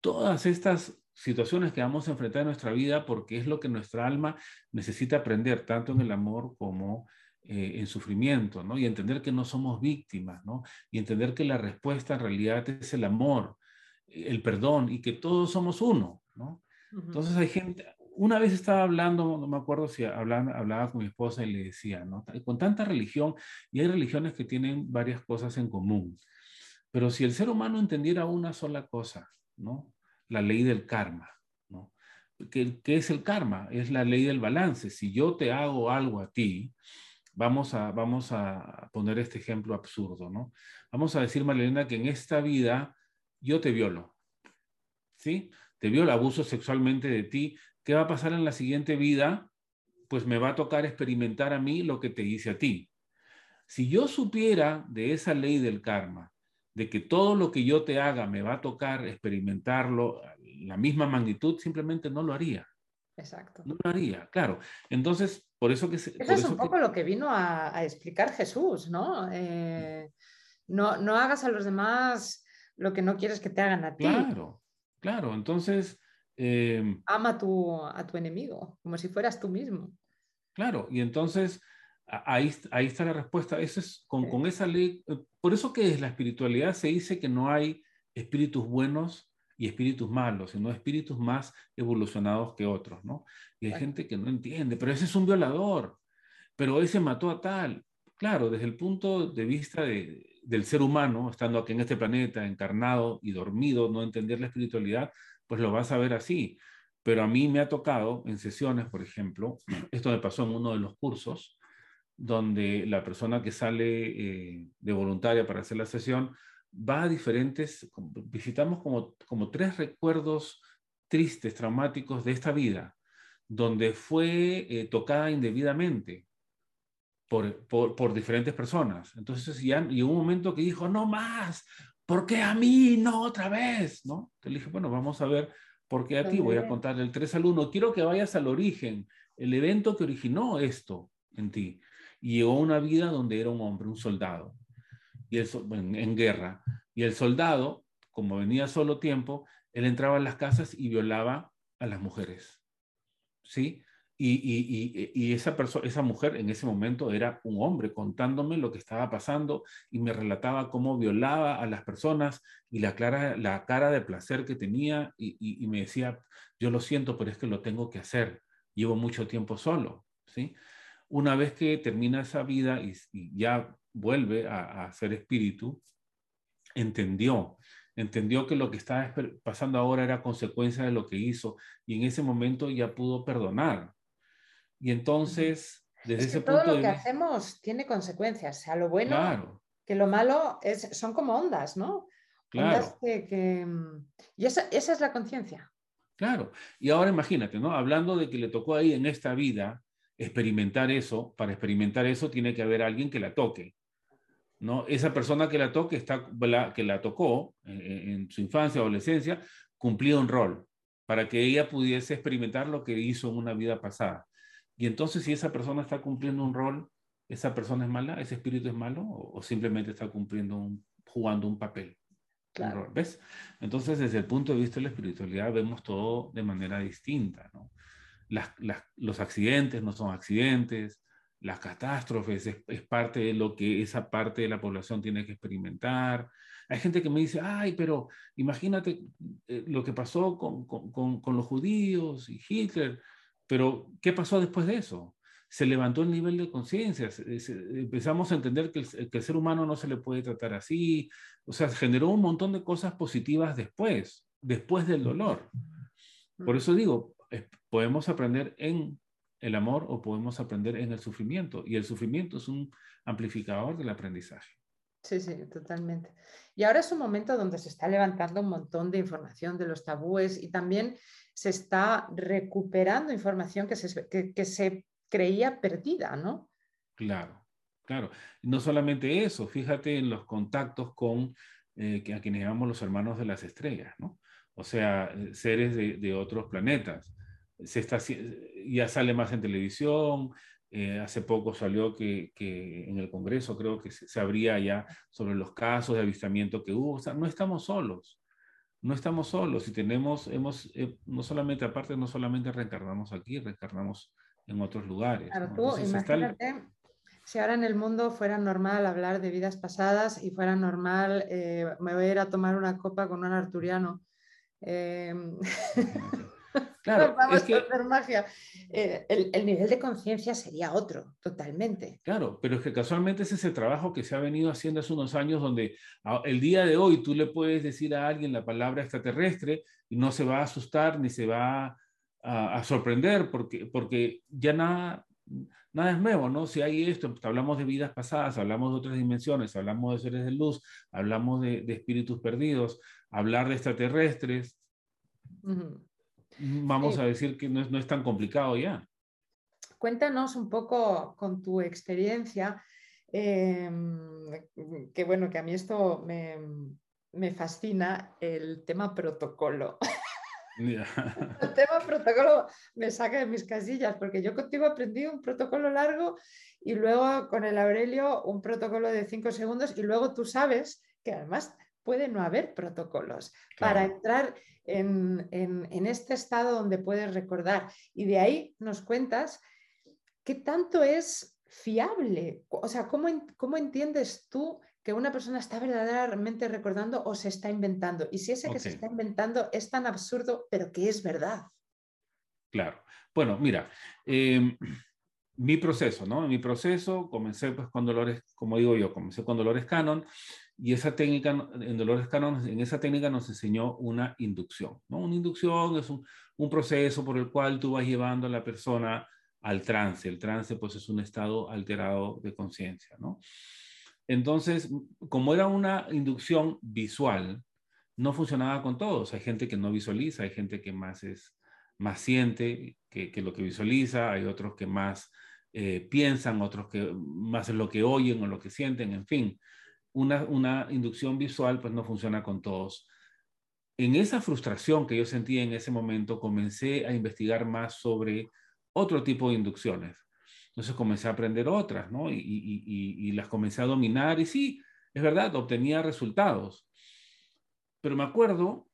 todas estas situaciones que vamos a enfrentar en nuestra vida porque es lo que nuestra alma necesita aprender, tanto en el amor como eh, en sufrimiento, ¿no? Y entender que no somos víctimas, ¿no? Y entender que la respuesta en realidad es el amor, el perdón y que todos somos uno, ¿no? Entonces hay gente, una vez estaba hablando, no me acuerdo si hablaba, hablaba con mi esposa y le decía, ¿no? Con tanta religión, y hay religiones que tienen varias cosas en común, pero si el ser humano entendiera una sola cosa, ¿no? La ley del karma, ¿no? ¿Qué, ¿Qué, es el karma? Es la ley del balance. Si yo te hago algo a ti, vamos a, vamos a poner este ejemplo absurdo, ¿no? Vamos a decir, Malena, que en esta vida yo te violo, ¿sí? Te violo, abuso sexualmente de ti. ¿Qué va a pasar en la siguiente vida? Pues me va a tocar experimentar a mí lo que te hice a ti. Si yo supiera de esa ley del karma, de que todo lo que yo te haga me va a tocar experimentarlo, la misma magnitud, simplemente no lo haría. Exacto. No lo haría, claro. Entonces, por eso que... Eso es un poco lo que vino a, explicar Jesús, ¿no? Eh, ¿no? No hagas a los demás lo que no quieres que te hagan a ti. Claro, claro. Entonces... Em, Ama a tu, a tu enemigo, como si fueras tú mismo. Claro, y entonces Ahí, ahí está la respuesta. Eso es, con, con, esa ley, eh, por eso que es la espiritualidad se dice que no hay espíritus buenos y espíritus malos, sino espíritus más evolucionados que otros, ¿no? Y hay gente que no entiende, pero ese es un violador, pero ese mató a tal. Claro, desde el punto de vista de, del ser humano, estando aquí en este planeta, encarnado y dormido, no entender la espiritualidad, pues lo vas a ver así. Pero a mí me ha tocado en sesiones, por ejemplo, esto me pasó en uno de los cursos, donde la persona que sale eh, de voluntaria para hacer la sesión va a diferentes, visitamos como, como tres recuerdos tristes, traumáticos de esta vida, donde fue eh, tocada indebidamente por, por, diferentes personas. Entonces ya llegó un momento que dijo, no más, ¿por qué a mí? No otra vez, ¿no? Entonces le dije, bueno, vamos a ver por qué a ti, voy a contar el 3 al 1. Quiero que vayas al origen, el evento que originó esto en ti y llegó una vida donde era un hombre, un soldado, y en, guerra. Y el soldado, como venía solo tiempo, él entraba en las casas y violaba a las mujeres. ¿Sí? Y, esa, persona, esa mujer en ese momento era un hombre contándome lo que estaba pasando y me relataba cómo violaba a las personas y la, clara, la cara de placer que tenía y, y me decía, yo lo siento, pero es que lo tengo que hacer. Llevo mucho tiempo solo. ¿sí? una vez que termina esa vida y, ya vuelve a, ser espíritu, entendió, entendió que lo que estaba pasando ahora era consecuencia de lo que hizo y en ese momento ya pudo perdonar. Y entonces, desde ese todo punto lo que hacemos tiene consecuencias, sea lo bueno, que lo malo es, son como ondas, ¿no? Claro. que, y esa, esa es la conciencia. Claro. Y ahora imagínate, ¿no? Hablando de que le tocó ahí en esta vida experimentar eso, para experimentar eso tiene que haber alguien que la toque. ¿No? Esa persona que la toque, está, que la tocó en, su infancia adolescencia, cumplía un rol para que ella pudiese experimentar lo que hizo en una vida pasada. Y entonces si esa persona está cumpliendo un rol, esa persona es mala, ese espíritu es malo o, simplemente está cumpliendo un, jugando un papel. Claro. ¿Ves? Entonces, desde el punto de vista de la espiritualidad, vemos todo de manera distinta. ¿no? los accidentes no son accidentes, las catástrofes es, parte de lo que esa parte de la población tiene que experimentar. Hay gente que me dice, ay, pero imagínate eh, lo que pasó con, con, con, los judíos y Hitler, pero ¿qué pasó después de eso? Se levantó el nivel de conciencia, empezamos a entender que el, que el ser humano no se le puede tratar así, o sea, generó un montón de cosas positivas después, después del dolor. Por eso digo, podemos aprender en el amor o podemos aprender en el sufrimiento. Y el sufrimiento es un amplificador del aprendizaje. Sí, sí, totalmente. Y ahora es un momento donde se está levantando un montón de información de los tabúes y también se está recuperando información que se, que, se creía perdida, ¿no? Claro, claro. No solamente eso, fíjate en los contactos con eh, a quienes llamamos los hermanos de las estrellas, ¿no? O sea, eh, seres de, de otros planetas. Se está, ya sale más en televisión, eh, hace poco salió que, en el Congreso creo que se, abría ya sobre los casos de avistamiento que hubo. O sea, no estamos solos, no estamos solos y tenemos, hemos, eh, no solamente, aparte, no solamente reencarnamos aquí, reencarnamos en otros lugares. Claro, tú imagínate si ahora en el mundo fuera normal hablar de vidas pasadas y fuera normal, eh, me voy a ir a tomar una copa con un arturiano. Claro, vamos es que, a hacer magia. Eh, el, nivel de conciencia sería otro, totalmente. Claro, pero es que casualmente es ese trabajo que se ha venido haciendo hace unos años donde el día de hoy tú le puedes decir a alguien la palabra extraterrestre y no se va a asustar ni se va a, sorprender porque, porque ya nada, nada es nuevo, ¿no? Si hay esto, hablamos de vidas pasadas, hablamos de otras dimensiones, hablamos de seres de luz, hablamos de, espíritus perdidos, hablar de extraterrestres vamos a decir que no es, no es tan complicado ya. Cuéntanos un poco con tu experiencia, em, que bueno, que a mí esto me, me fascina, el tema protocolo. El tema protocolo me saca de mis casillas, porque yo contigo aprendí un protocolo largo y luego con el Aurelio un protocolo de cinco segundos y luego tú sabes que además puede no haber protocolos para entrar en, este estado donde puedes recordar. Y de ahí nos cuentas qué tanto es fiable. O sea, ¿cómo, cómo entiendes tú que una persona está verdaderamente recordando o se está inventando? Y si ese que se está inventando es tan absurdo, pero que es verdad. Claro. Bueno, mira, em, mi proceso, ¿no? Mi proceso comencé pues con dolores, como digo yo, comencé con dolores canon y esa técnica, en Dolores Canón, en esa técnica nos enseñó una inducción. ¿no? Una inducción es un, un, proceso por el cual tú vas llevando a la persona al trance. El trance, pues, es un estado alterado de conciencia, ¿no? Entonces, como era una inducción visual, no funcionaba con todos. Hay gente que no visualiza, hay gente que más es más siente que, que lo que visualiza, hay otros que más eh, piensan, otros que más es lo que oyen o lo que sienten, en fin una, inducción visual pues no funciona con todos. En esa frustración que yo sentía en ese momento, comencé a investigar más sobre otro tipo de inducciones. Entonces comencé a aprender otras, ¿no? Y, y, las comencé a dominar y sí, es verdad, obtenía resultados. Pero me acuerdo,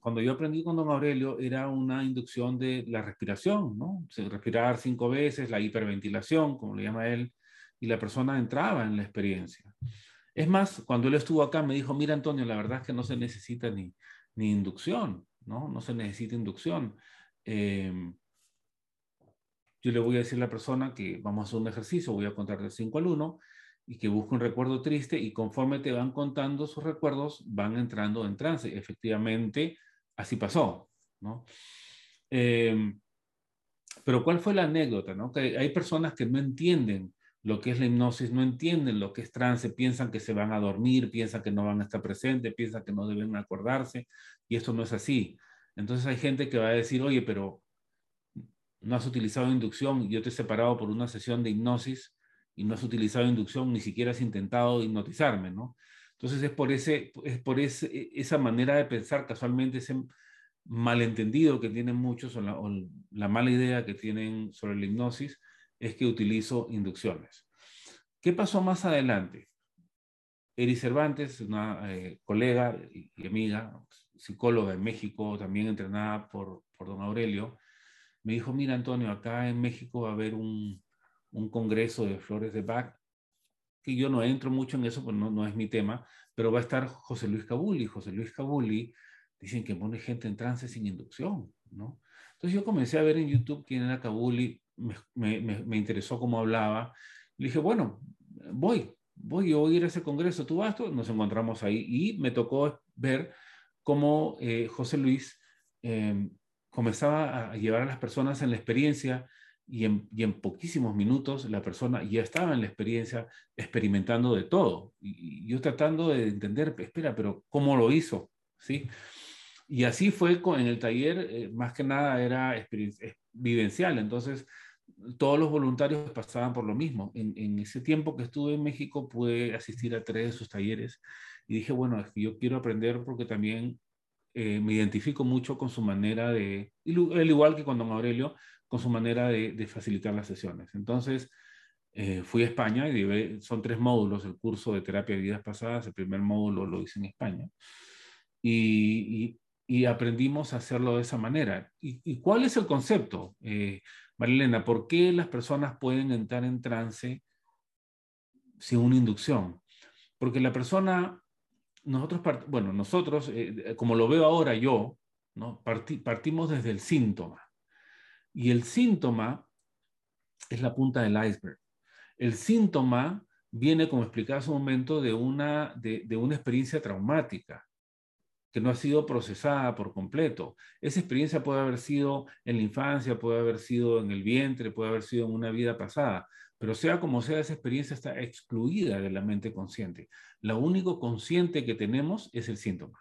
cuando yo aprendí con don Aurelio, era una inducción de la respiración, ¿no? Respirar cinco veces, la hiperventilación, como le llama él, y la persona entraba en la experiencia. Es más, cuando él estuvo acá me dijo, mira Antonio, la verdad es que no se necesita ni, inducción, ¿no? No se necesita inducción. Em, yo le voy a decir a la persona que vamos a hacer un ejercicio, voy a contar de 5 al 1 y que busque un recuerdo triste y conforme te van contando sus recuerdos, van entrando en trance. Efectivamente, así pasó, ¿no? Em, pero ¿cuál fue la anécdota? ¿no? Que hay personas que no entienden lo que es la hipnosis, no entienden lo que es trance, piensan que se van a dormir, piensan que no van a estar presentes, piensan que no deben acordarse, y esto no es así. Entonces hay gente que va a decir, oye, pero no has utilizado inducción, yo te he separado por una sesión de hipnosis y no has utilizado inducción, ni siquiera has intentado hipnotizarme, ¿no? Entonces es por, ese, es por ese, esa manera de pensar, casualmente ese, malentendido que tienen muchos o la, mala idea que tienen sobre la hipnosis es que utilizo inducciones. ¿Qué pasó más adelante? Eri Cervantes, una eh, colega y, amiga, psicóloga en México, también entrenada por, por don Aurelio, me dijo, mira Antonio, acá en México va a haber un, un congreso de flores de Bach, que yo no entro mucho en eso, pues no, no es mi tema, pero va a estar José Luis Cabuli. José Luis Cabuli dicen que pone gente en trance sin inducción, ¿no? Entonces yo comencé a ver en YouTube quién era Kabuli, me, me, me interesó cómo hablaba. Le dije, bueno, voy, voy, yo voy a ir a ese congreso, tú vas, nos encontramos ahí y me tocó ver cómo eh, José Luis em, comenzaba a llevar a las personas en la experiencia y en, y en, poquísimos minutos la persona ya estaba en la experiencia experimentando de todo. Y, y yo tratando de entender, espera, pero ¿cómo lo hizo? ¿Sí? Y así fue con, en el taller, eh, más que nada era vivencial, entonces todos los voluntarios pasaban por lo mismo. En, ese tiempo que estuve en México pude asistir a tres de sus talleres y dije, bueno, es que yo quiero aprender porque también eh, me identifico mucho con su manera de, al igual que con don Aurelio, con su manera de, facilitar las sesiones. Entonces, eh, fui a España y son tres módulos el curso de terapia de vidas pasadas. El primer módulo lo hice en España. y, y aprendimos a hacerlo de esa manera. ¿Y, cuál es el concepto, eh, Marilena? ¿Por qué las personas pueden entrar en trance sin una inducción? Porque la persona, nosotros, bueno, nosotros, eh, como lo veo ahora yo, ¿no? partimos desde el síntoma. Y el síntoma es la punta del iceberg. El síntoma viene, como explicaba hace un momento, de una, de una experiencia traumática que no ha sido procesada por completo. Esa experiencia puede haber sido en la infancia, puede haber sido en el vientre, puede haber sido en una vida pasada, pero sea como sea, esa experiencia está excluida de la mente consciente. Lo único consciente que tenemos es el síntoma.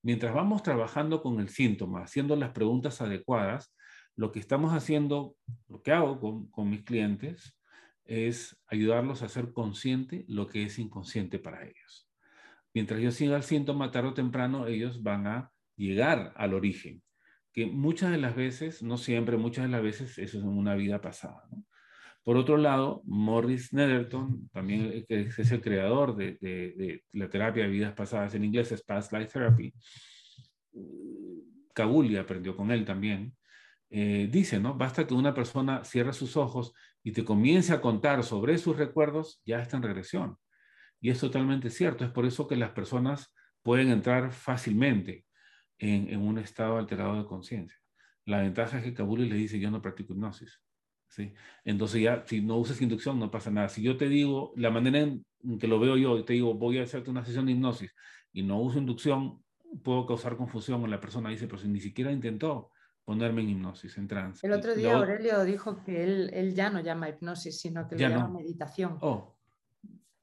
Mientras vamos trabajando con el síntoma, haciendo las preguntas adecuadas, lo que estamos haciendo, lo que hago con, con mis clientes, es ayudarlos a ser consciente lo que es inconsciente para ellos mientras yo siga el síntoma, tarde o temprano ellos van a llegar al origen, que muchas de las veces, no siempre, muchas de las veces eso es en una vida pasada. Por otro lado, Morris Netherton, también eh, es el creador de, la terapia de vidas pasadas, en inglés es Past Life Therapy, Kabuli aprendió con él también, eh, dice, ¿no? Basta que una persona cierre sus ojos y te comience a contar sobre sus recuerdos, ya está en regresión. Y es totalmente cierto, es por eso que las personas pueden entrar fácilmente en, un estado alterado de conciencia. La ventaja es que Kabuli le dice, yo no practico hipnosis. ¿sí? Entonces ya, si no usas inducción, no pasa nada. Si yo te digo, la manera en que lo veo yo, te digo, voy a hacerte una sesión de hipnosis y no uso inducción, puedo causar confusión en la persona dice, pero si ni siquiera intentó ponerme en hipnosis, en trance. El otro día Aurelio dijo que él, él, ya no llama hipnosis, sino que lo llama meditación. Oh,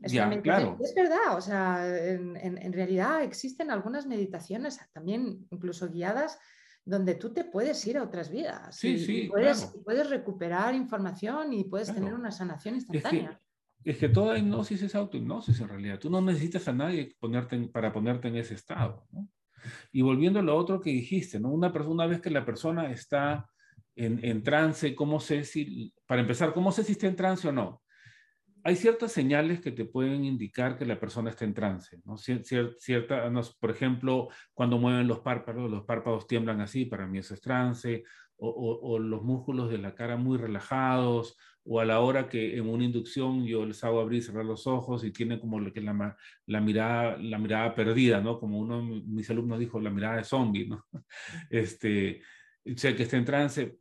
es, claro. es verdad, o sea, en, realidad existen algunas meditaciones también incluso guiadas donde tú te puedes ir a otras vidas. Sí, sí, puedes, puedes, recuperar información y puedes tener una sanación instantánea. Es que, toda hipnosis es autohipnosis en realidad. Tú no necesitas a nadie ponerte para ponerte en ese estado. Y volviendo a lo otro que dijiste, ¿no? una, una vez que la persona está en, en trance, ¿cómo sé si, para empezar, cómo sé si está en trance o no? Hay ciertas señales que te pueden indicar que la persona está en trance, ¿no? Por ejemplo, cuando mueven los párpados, los párpados tiemblan así, para mí eso es trance, o, los músculos de la cara muy relajados, o a la hora que en una inducción yo les hago abrir y cerrar los ojos y tiene como la, la mirada perdida, ¿no? Como uno de mis alumnos dijo, la mirada de zombie, ¿no? Este, o sea, que está en trance,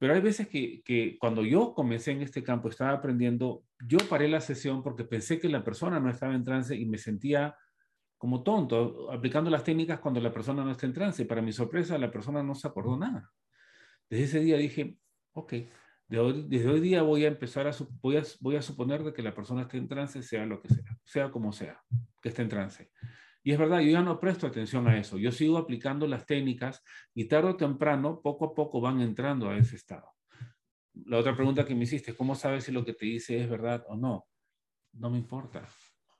pero hay veces que, que, cuando yo comencé en este campo, estaba aprendiendo, yo paré la sesión porque pensé que la persona no estaba en trance y me sentía como tonto, aplicando las técnicas cuando la persona no está en trance. Para mi sorpresa, la persona no se acordó nada. Desde ese día dije, ok, desde hoy día voy a empezar a, voy a, voy a suponer de que la persona esté en trance, sea lo que sea, sea como sea, que esté en trance. Y es verdad, yo ya no presto atención a eso. Yo sigo aplicando las técnicas y tarde o temprano, poco a poco van entrando a ese estado. La otra pregunta que me hiciste, ¿cómo sabes si lo que te dice es verdad o no? No me importa.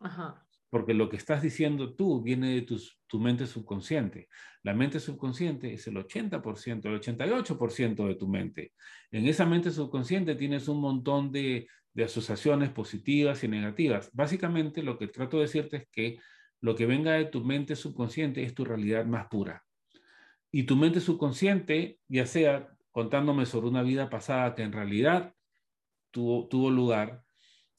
Ajá. porque lo que estás diciendo tú viene de tu mente subconsciente. La mente subconsciente es el 80%, el 88% de tu mente. En esa mente subconsciente tienes un montón de, de asociaciones positivas y negativas. Básicamente lo que trato de decirte es que lo que venga de tu mente subconsciente es tu realidad más pura. Y tu mente subconsciente, ya sea contándome sobre una vida pasada que en realidad tuvo, lugar,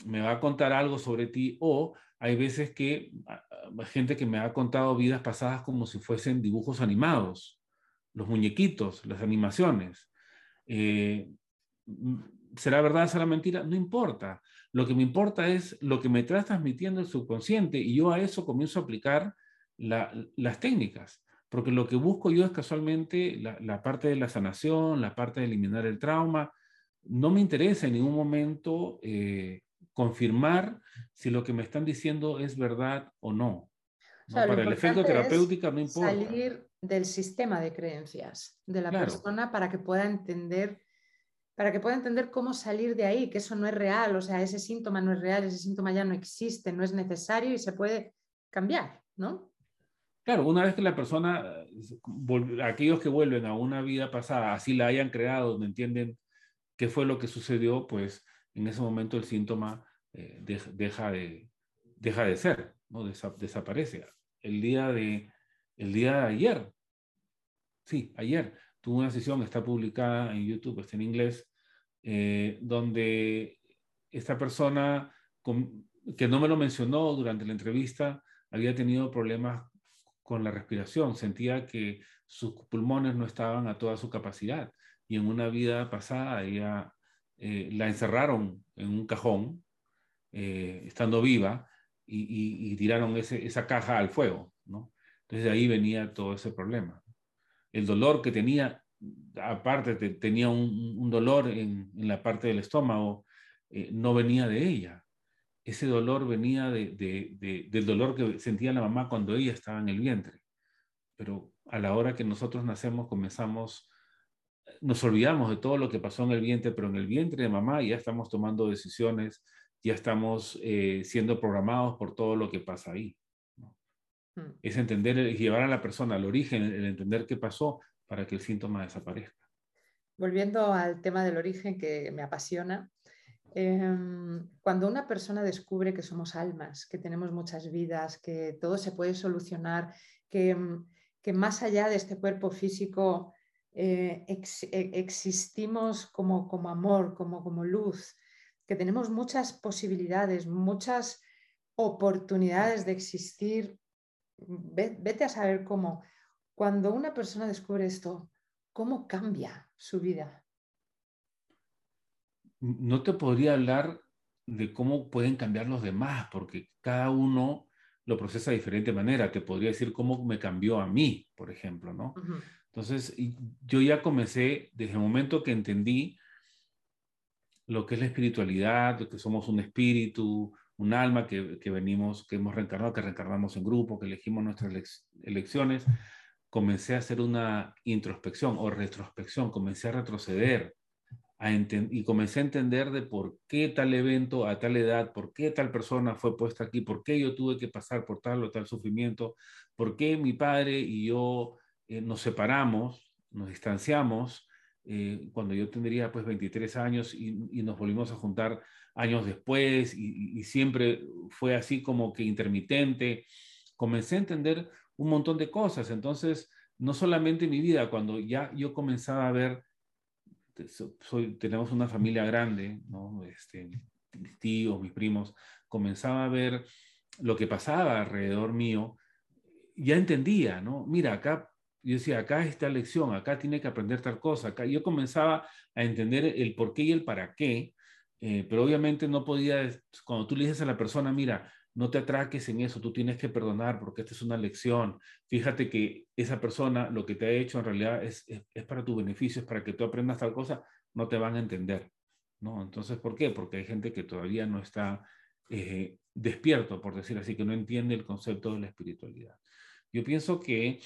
me va a contar algo sobre ti o hay veces que hay gente que me ha contado vidas pasadas como si fuesen dibujos animados, los muñequitos, las animaciones. Eh, ¿Será verdad, será mentira? No importa. Lo que me importa es lo que me está transmitiendo el subconsciente y yo a eso comienzo a aplicar las técnicas, porque lo que busco yo es casualmente la, parte de la sanación, la parte de eliminar el trauma. No me interesa en ningún momento eh, confirmar si lo que me están diciendo es verdad o no. Para el efecto terapéutico no importa. Salir del sistema de creencias de la persona para que pueda entender para que pueda entender cómo salir de ahí, que eso no es real, o sea, ese síntoma no es real, ese síntoma ya no existe, no es necesario y se puede cambiar, ¿no? Claro, una vez que la persona, aquellos que vuelven a una vida pasada, así la hayan creado, ¿me entienden qué fue lo que sucedió? Pues en ese momento el síntoma eh, deja, de, deja de ser, ¿no? desaparece. El día, de, el día de ayer, sí, ayer, tuve una sesión, está publicada en YouTube, está en inglés, eh, donde esta persona, que no me lo mencionó durante la entrevista, había tenido problemas con la respiración, sentía que sus pulmones no estaban a toda su capacidad y en una vida pasada ella eh, la encerraron en un cajón, eh, estando viva, y, tiraron esa caja al fuego, ¿no? Entonces ahí venía todo ese problema. El dolor que tenía, aparte tenía un, dolor en, la parte del estómago, eh, no venía de ella. Ese dolor venía del dolor que sentía la mamá cuando ella estaba en el vientre. Pero a la hora que nosotros nacemos comenzamos nos olvidamos de todo lo que pasó en el vientre, pero en el vientre de mamá ya estamos tomando decisiones, ya estamos eh, siendo programados por todo lo que pasa ahí. Mm. Es entender, y llevar a la persona al origen, el entender qué pasó para que el síntoma desaparezca. Volviendo al tema del origen que me apasiona, em, cuando una persona descubre que somos almas, que tenemos muchas vidas, que todo se puede solucionar, que, que más allá de este cuerpo físico eh, e, existimos como, como amor, como, como luz, que tenemos muchas posibilidades, muchas oportunidades de existir. Vete a saber cómo. Cuando una persona descubre esto, ¿cómo cambia su vida? No te podría hablar de cómo pueden cambiar los demás, porque cada uno lo procesa de diferente manera. Te podría decir cómo me cambió a mí, por ejemplo, ¿no? Entonces, yo ya comencé, desde el momento que entendí lo que es la espiritualidad, que somos un espíritu, un alma que, venimos, que hemos reencarnado, que reencarnamos en grupo, que elegimos nuestras elecciones, comencé a hacer una introspección o retrospección, comencé a retroceder a y comencé a entender de por qué tal evento a tal edad, por qué tal persona fue puesta aquí, por qué yo tuve que pasar por tal o tal sufrimiento, por qué mi padre y yo eh, nos separamos, nos distanciamos, eh, cuando yo tendría pues 23 años y, nos volvimos a juntar años después y, siempre fue así como que intermitente. Comencé a entender un montón de cosas, entonces no solamente mi vida, cuando ya yo comenzaba a ver, tenemos una familia grande, ¿no? este, mis tíos, mis primos, comenzaba a ver lo que pasaba alrededor mío, ya entendía, ¿no? Mira, acá yo decía, acá está lección, acá tiene que aprender tal cosa. Acá yo comenzaba a entender el por qué y el para qué, eh, pero obviamente no podía, cuando tú le dices a la persona, mira, no te atraques en eso, tú tienes que perdonar porque esta es una lección. Fíjate que esa persona lo que te ha hecho en realidad es, es, para tu beneficio, es para que tú aprendas tal cosa, no te van a entender. ¿no? Entonces, ¿por qué? Porque hay gente que todavía no está eh, despierto, por decir así, que no entiende el concepto de la espiritualidad. Yo pienso que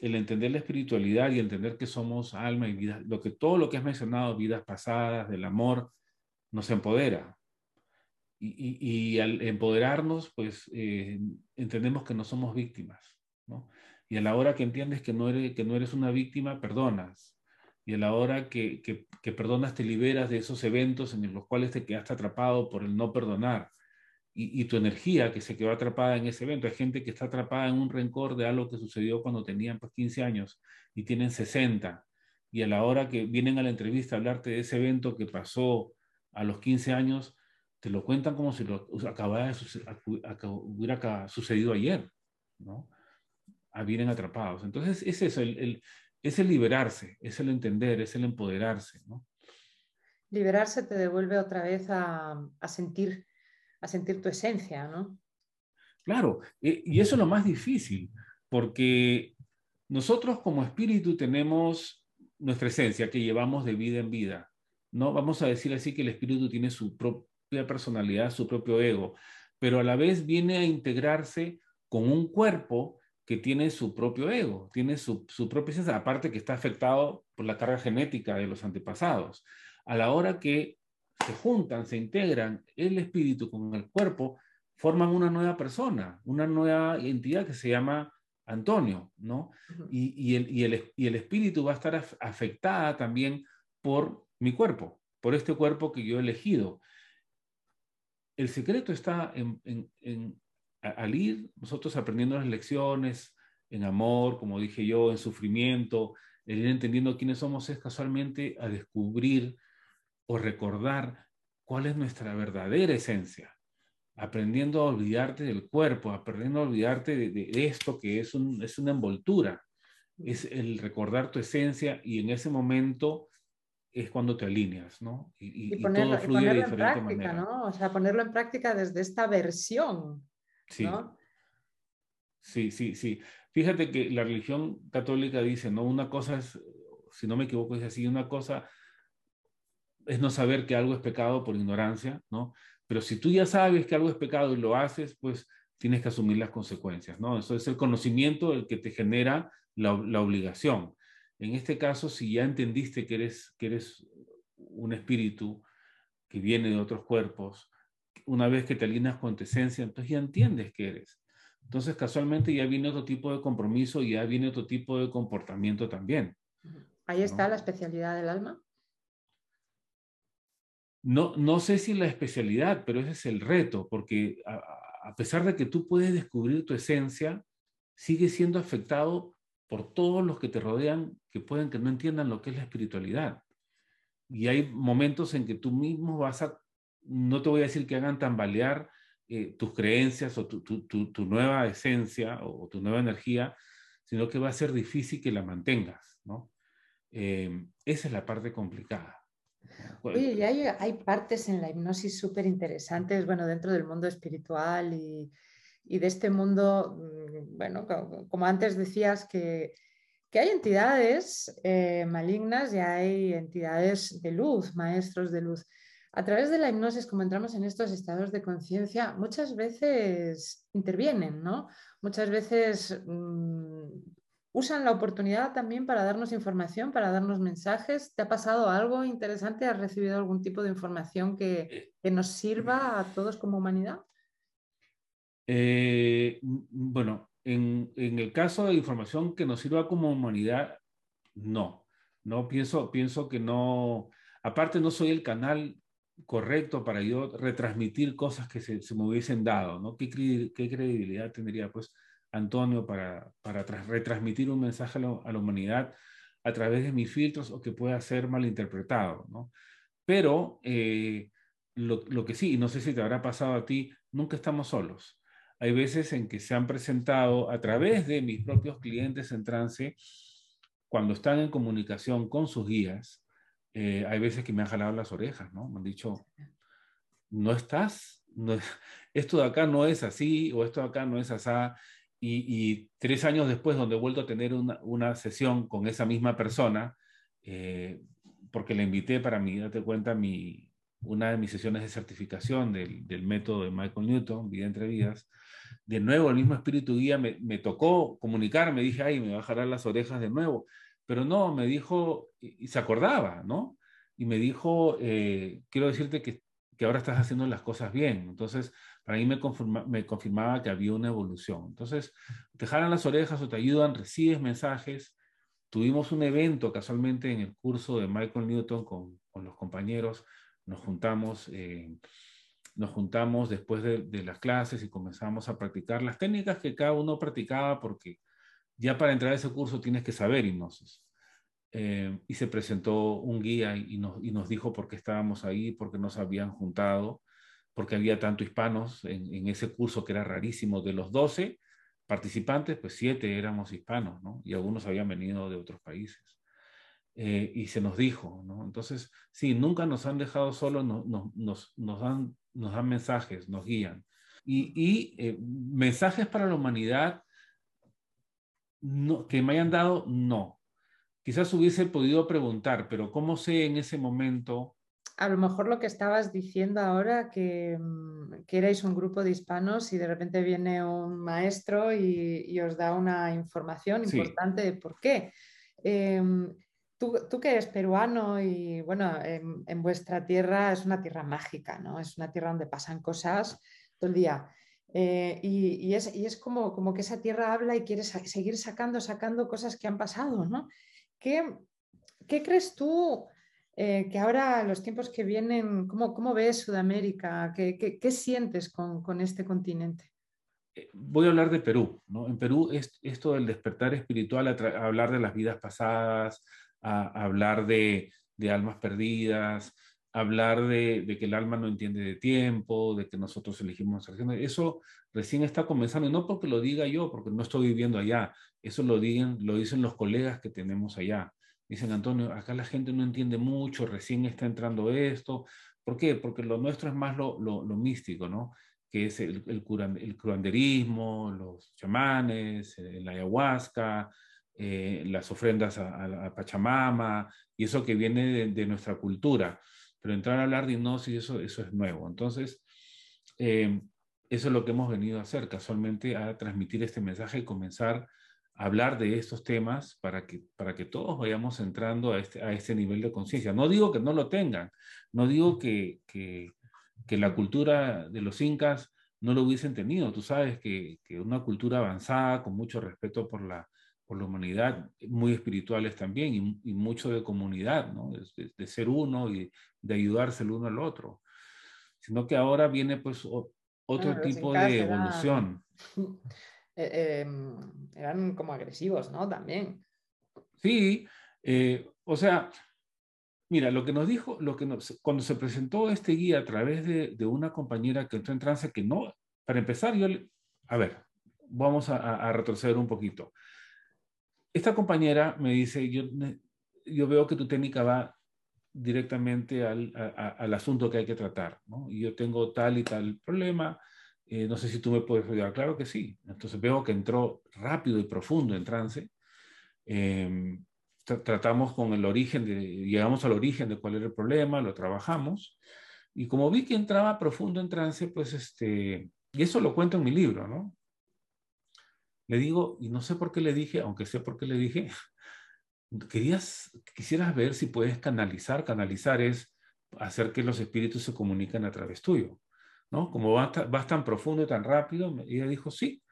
el entender la espiritualidad y entender que somos alma y vida, lo que todo lo que has mencionado, vidas pasadas, del amor, nos empodera. Y, al empoderarnos, pues eh, entendemos que no somos víctimas, ¿no? Y a la hora que entiendes que no eres, que no eres una víctima, perdonas. Y a la hora que, que, que perdonas, te liberas de esos eventos en los cuales te quedaste atrapado por el no perdonar. Y, y, tu energía que se quedó atrapada en ese evento. Hay gente que está atrapada en un rencor de algo que sucedió cuando tenían pues, 15 años y tienen 60. Y a la hora que vienen a la entrevista a hablarte de ese evento que pasó a los 15 años, te lo cuentan como si lo acabara hubiera sucedido ayer, ¿no? A vienen atrapados. Entonces, es eso, el, es el liberarse, es el entender, es el empoderarse, ¿no? Liberarse te devuelve otra vez a, a sentir, a sentir tu esencia, ¿no? Claro, e, y eso es lo más difícil, porque nosotros como espíritu tenemos nuestra esencia que llevamos de vida en vida, ¿no? Vamos a decir así que el espíritu tiene su propia personalidad, su propio ego, pero a la vez viene a integrarse con un cuerpo que tiene su propio ego, tiene su, su propia esencia, aparte que está afectado por la carga genética de los antepasados. A la hora que se juntan, se integran el espíritu con el cuerpo, forman una nueva persona, una nueva entidad que se llama Antonio, ¿no? y, y, el, y, el, y, el, espíritu va a estar afectada también por mi cuerpo, por este cuerpo que yo he elegido. El secreto está en, en, al ir nosotros aprendiendo las lecciones en amor, como dije yo, en sufrimiento, el ir entendiendo quiénes somos es casualmente a descubrir o recordar cuál es nuestra verdadera esencia, aprendiendo a olvidarte del cuerpo, aprendiendo a olvidarte de, esto que es, un, es una envoltura, es el recordar tu esencia y en ese momento es cuando te alineas, ¿no? Y, ponerlo, todo fluye de diferente en práctica, ¿no? O sea, ponerlo en práctica desde esta versión, sí. Sí, sí, sí. Fíjate que la religión católica dice, ¿no? Una cosa es, si no me equivoco, es así, una cosa es no saber que algo es pecado por ignorancia, ¿no? Pero si tú ya sabes que algo es pecado y lo haces, pues tienes que asumir las consecuencias, ¿no? Eso es el conocimiento el que te genera la, la obligación. En este caso, si ya entendiste que eres, que eres un espíritu que viene de otros cuerpos, una vez que te alineas con tu esencia, entonces ya entiendes que eres. Entonces, casualmente ya viene otro tipo de compromiso y ya viene otro tipo de comportamiento también. Ahí está la especialidad del alma. No, no sé si la especialidad, pero ese es el reto, porque a, a pesar de que tú puedes descubrir tu esencia, sigue siendo afectado por todos los que te rodean que pueden que no entiendan lo que es la espiritualidad. Y hay momentos en que tú mismo vas a, no te voy a decir que hagan tambalear eh, tus creencias o tu, tu, tu, nueva esencia o, tu nueva energía, sino que va a ser difícil que la mantengas, ¿no? Eh, esa es la parte complicada. Oye, y hay, hay partes en la hipnosis súper interesantes, bueno, dentro del mundo espiritual y, y de este mundo, mm, bueno, como antes decías, que, que hay entidades eh, malignas y hay entidades de luz, maestros de luz. A través de la hipnosis, como entramos en estos estados de conciencia, muchas veces intervienen, ¿no? Muchas veces mmm, usan la oportunidad también para darnos información, para darnos mensajes. ¿Te ha pasado algo interesante? ¿Has recibido algún tipo de información que, eh, que nos sirva a todos como humanidad? Eh, bueno, en, en, el caso de información que nos sirva como humanidad, no. No pienso, pienso que no. Aparte, no soy el canal correcto para yo retransmitir cosas que se, se me hubiesen dado, ¿no? ¿Qué, ¿Qué, credibilidad tendría, pues, Antonio para, para retransmitir un mensaje a la, a la, humanidad a través de mis filtros o que pueda ser malinterpretado, ¿no? Pero eh, lo, lo que sí, y no sé si te habrá pasado a ti, nunca estamos solos hay veces en que se han presentado a través de mis propios clientes en trance, cuando están en comunicación con sus guías, eh, hay veces que me han jalado las orejas, ¿no? Me han dicho, no estás, no, esto de acá no es así o esto de acá no es así. Y, y tres años después, donde he vuelto a tener una, una sesión con esa misma persona, eh, porque le invité para mí, date cuenta, mi, una de mis sesiones de certificación del, del método de Michael Newton, Vida entre Vidas, de nuevo el mismo espíritu guía me, me tocó comunicarme, dije, ay, me va a jalar las orejas de nuevo, pero no, me dijo, y, se acordaba, ¿no? Y me dijo, eh, quiero decirte que que ahora estás haciendo las cosas bien. Entonces, para mí me, me confirmaba que había una evolución. Entonces, te jalan las orejas o te ayudan, recibes mensajes. Tuvimos un evento casualmente en el curso de Michael Newton con, con los compañeros. Nos juntamos, eh, nos juntamos después de, las clases y comenzamos a practicar las técnicas que cada uno practicaba porque ya para entrar a ese curso tienes que saber hipnosis. Eh, y se presentó un guía y nos, y nos, dijo por qué estábamos ahí, por qué nos habían juntado, porque había tanto hispanos en, en, ese curso que era rarísimo. De los 12 participantes, pues 7 éramos hispanos, ¿no? Y algunos habían venido de otros países. Eh, y se nos dijo, ¿no? Entonces, sí, nunca nos han dejado solos, no, no, nos, nos, dan, nos dan mensajes, nos guían. Y, y eh, mensajes para la humanidad no, que me hayan dado, no Quizás hubiese podido preguntar, pero ¿cómo sé en ese momento? A lo mejor lo que estabas diciendo ahora, que, mm, que erais un grupo de hispanos y de repente viene un maestro y, os da una información importante de por qué. Em, tú, tú, que eres peruano y bueno, en, vuestra tierra es una tierra mágica, ¿no? Es una tierra donde pasan cosas todo el día. Eh, y, es, y, es, como, como que esa tierra habla y quiere seguir sacando, sacando cosas que han pasado, ¿no? ¿Qué, qué crees tú eh, que ahora, los tiempos que vienen, cómo, cómo ves Sudamérica? ¿Qué, qué, sientes con, con, este continente? Eh, voy a hablar de Perú. ¿no? En Perú es esto del despertar espiritual, hablar de las vidas pasadas, a, hablar de, de, almas perdidas, hablar de, de, que el alma no entiende de tiempo, de que nosotros elegimos Eso recién está comenzando, y no porque lo diga yo, porque no estoy viviendo allá, eso lo, digan, lo dicen los colegas que tenemos allá. Dicen, Antonio, acá la gente no entiende mucho, recién está entrando esto. ¿Por qué? Porque lo nuestro es más lo, lo, místico, ¿no? Que es el, el, el, curanderismo, los chamanes, la ayahuasca, eh, las ofrendas a, a, Pachamama, y eso que viene de, nuestra cultura. Pero entrar a hablar de hipnosis, eso, eso es nuevo. Entonces, eh, eso es lo que hemos venido a hacer, casualmente, a transmitir este mensaje y comenzar hablar de estos temas para que, para que todos vayamos entrando a este, a este nivel de conciencia. No digo que no lo tengan, no digo que, que, que, la cultura de los incas no lo hubiesen tenido. Tú sabes que, que una cultura avanzada, con mucho respeto por la, por la humanidad, muy espirituales también y, y mucho de comunidad, ¿no? de, de, ser uno y de ayudarse el uno al otro. Sino que ahora viene pues otro ah, tipo de evolución. Eh, em, eran como agresivos, ¿no? También. Sí, eh, o sea, mira, lo que nos dijo, lo que nos, cuando se presentó este guía a través de, de, una compañera que entró en trance, que no, para empezar, yo, a ver, vamos a, a retroceder un poquito. Esta compañera me dice, yo, yo veo que tu técnica va directamente al, al asunto que hay que tratar, ¿no? Y yo tengo tal y tal problema, eh, no sé si tú me puedes ayudar. Claro que sí. Entonces veo que entró rápido y profundo en trance. Eh, tratamos con el origen, de, llegamos al origen de cuál era el problema, lo trabajamos. Y como vi que entraba profundo en trance, pues este, y eso lo cuento en mi libro, ¿no? Le digo, y no sé por qué le dije, aunque sé por qué le dije, querías, quisieras ver si puedes canalizar. Canalizar es hacer que los espíritus se comuniquen a través tuyo. ¿no? Como vas, tan profundo y tan rápido, ella dijo sí.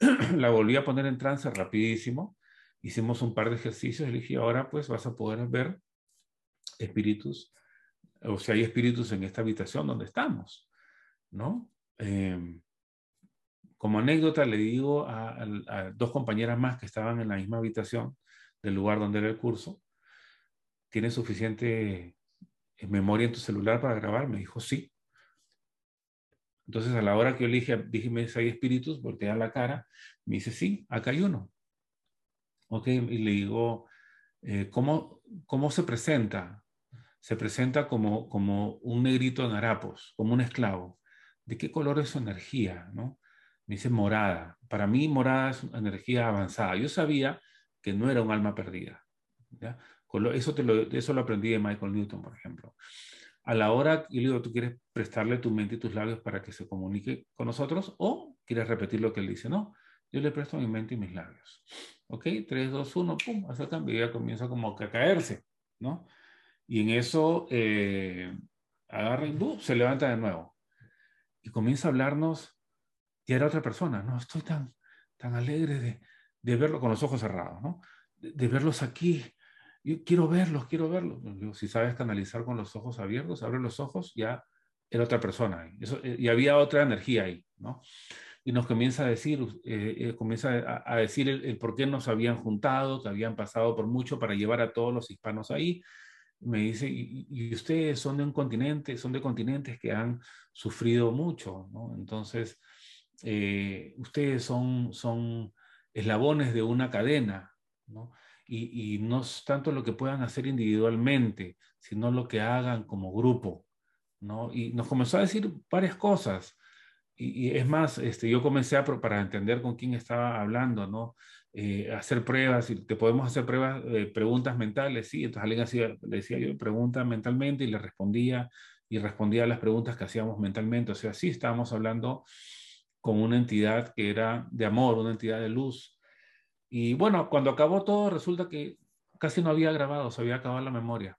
la volví a poner en trance rapidísimo. Hicimos un par de ejercicios le dije, ahora pues vas a poder ver espíritus, o si hay espíritus en esta habitación donde estamos, ¿no? Eh, como anécdota le digo a, dos compañeras más que estaban en la misma habitación del lugar donde era el curso, ¿tienes suficiente memoria en tu celular para grabar? Me dijo, sí. Entonces, a la hora que yo le dije, dije, si hay espíritus, voltea la cara, me dice, sí, acá hay uno. Ok, y le digo, eh, ¿cómo, ¿cómo se presenta? Se presenta como, como un negrito en harapos, como un esclavo. ¿De qué color es su energía? ¿no? Me dice morada. Para mí, morada es una energía avanzada. Yo sabía que no era un alma perdida. ¿ya? Eso, lo, eso lo aprendí de Michael Newton, por ejemplo a la hora, y le digo, ¿tú quieres prestarle tu mente y tus labios para que se comunique con nosotros o quieres repetir lo que él dice? No, yo le presto mi mente y mis labios. ¿Ok? 3, 2, 1, pum, hace el cambio comienza como a caerse, ¿no? Y en eso, eh, agarra y se levanta de nuevo. Y comienza a hablarnos, y era otra persona, no, estoy tan, tan alegre de, de verlo con los ojos cerrados, ¿no? De, verlos aquí. Yo quiero verlos, quiero verlos. si sabes canalizar con los ojos abiertos, abre los ojos, ya era otra persona ahí. Eso, eh, y había otra energía ahí, ¿no? Y nos comienza a decir, eh, eh, comienza a, decir el, por qué nos habían juntado, que habían pasado por mucho para llevar a todos los hispanos ahí. Me dice, y, ustedes son de un continente, son de continentes que han sufrido mucho, ¿no? Entonces, ustedes son, son eslabones de una cadena, ¿no? Y, y, no es tanto lo que puedan hacer individualmente, sino lo que hagan como grupo, ¿no? Y nos comenzó a decir varias cosas. Y, es más, este, yo comencé a, para entender con quién estaba hablando, ¿no? Eh, hacer pruebas, y te podemos hacer pruebas, eh, preguntas mentales, sí. Entonces alguien hacía, le decía yo, pregunta mentalmente y le respondía y respondía a las preguntas que hacíamos mentalmente. O sea, sí estábamos hablando con una entidad que era de amor, una entidad de luz. Y bueno, cuando acabó todo, resulta que casi no había grabado, se había acabado la memoria.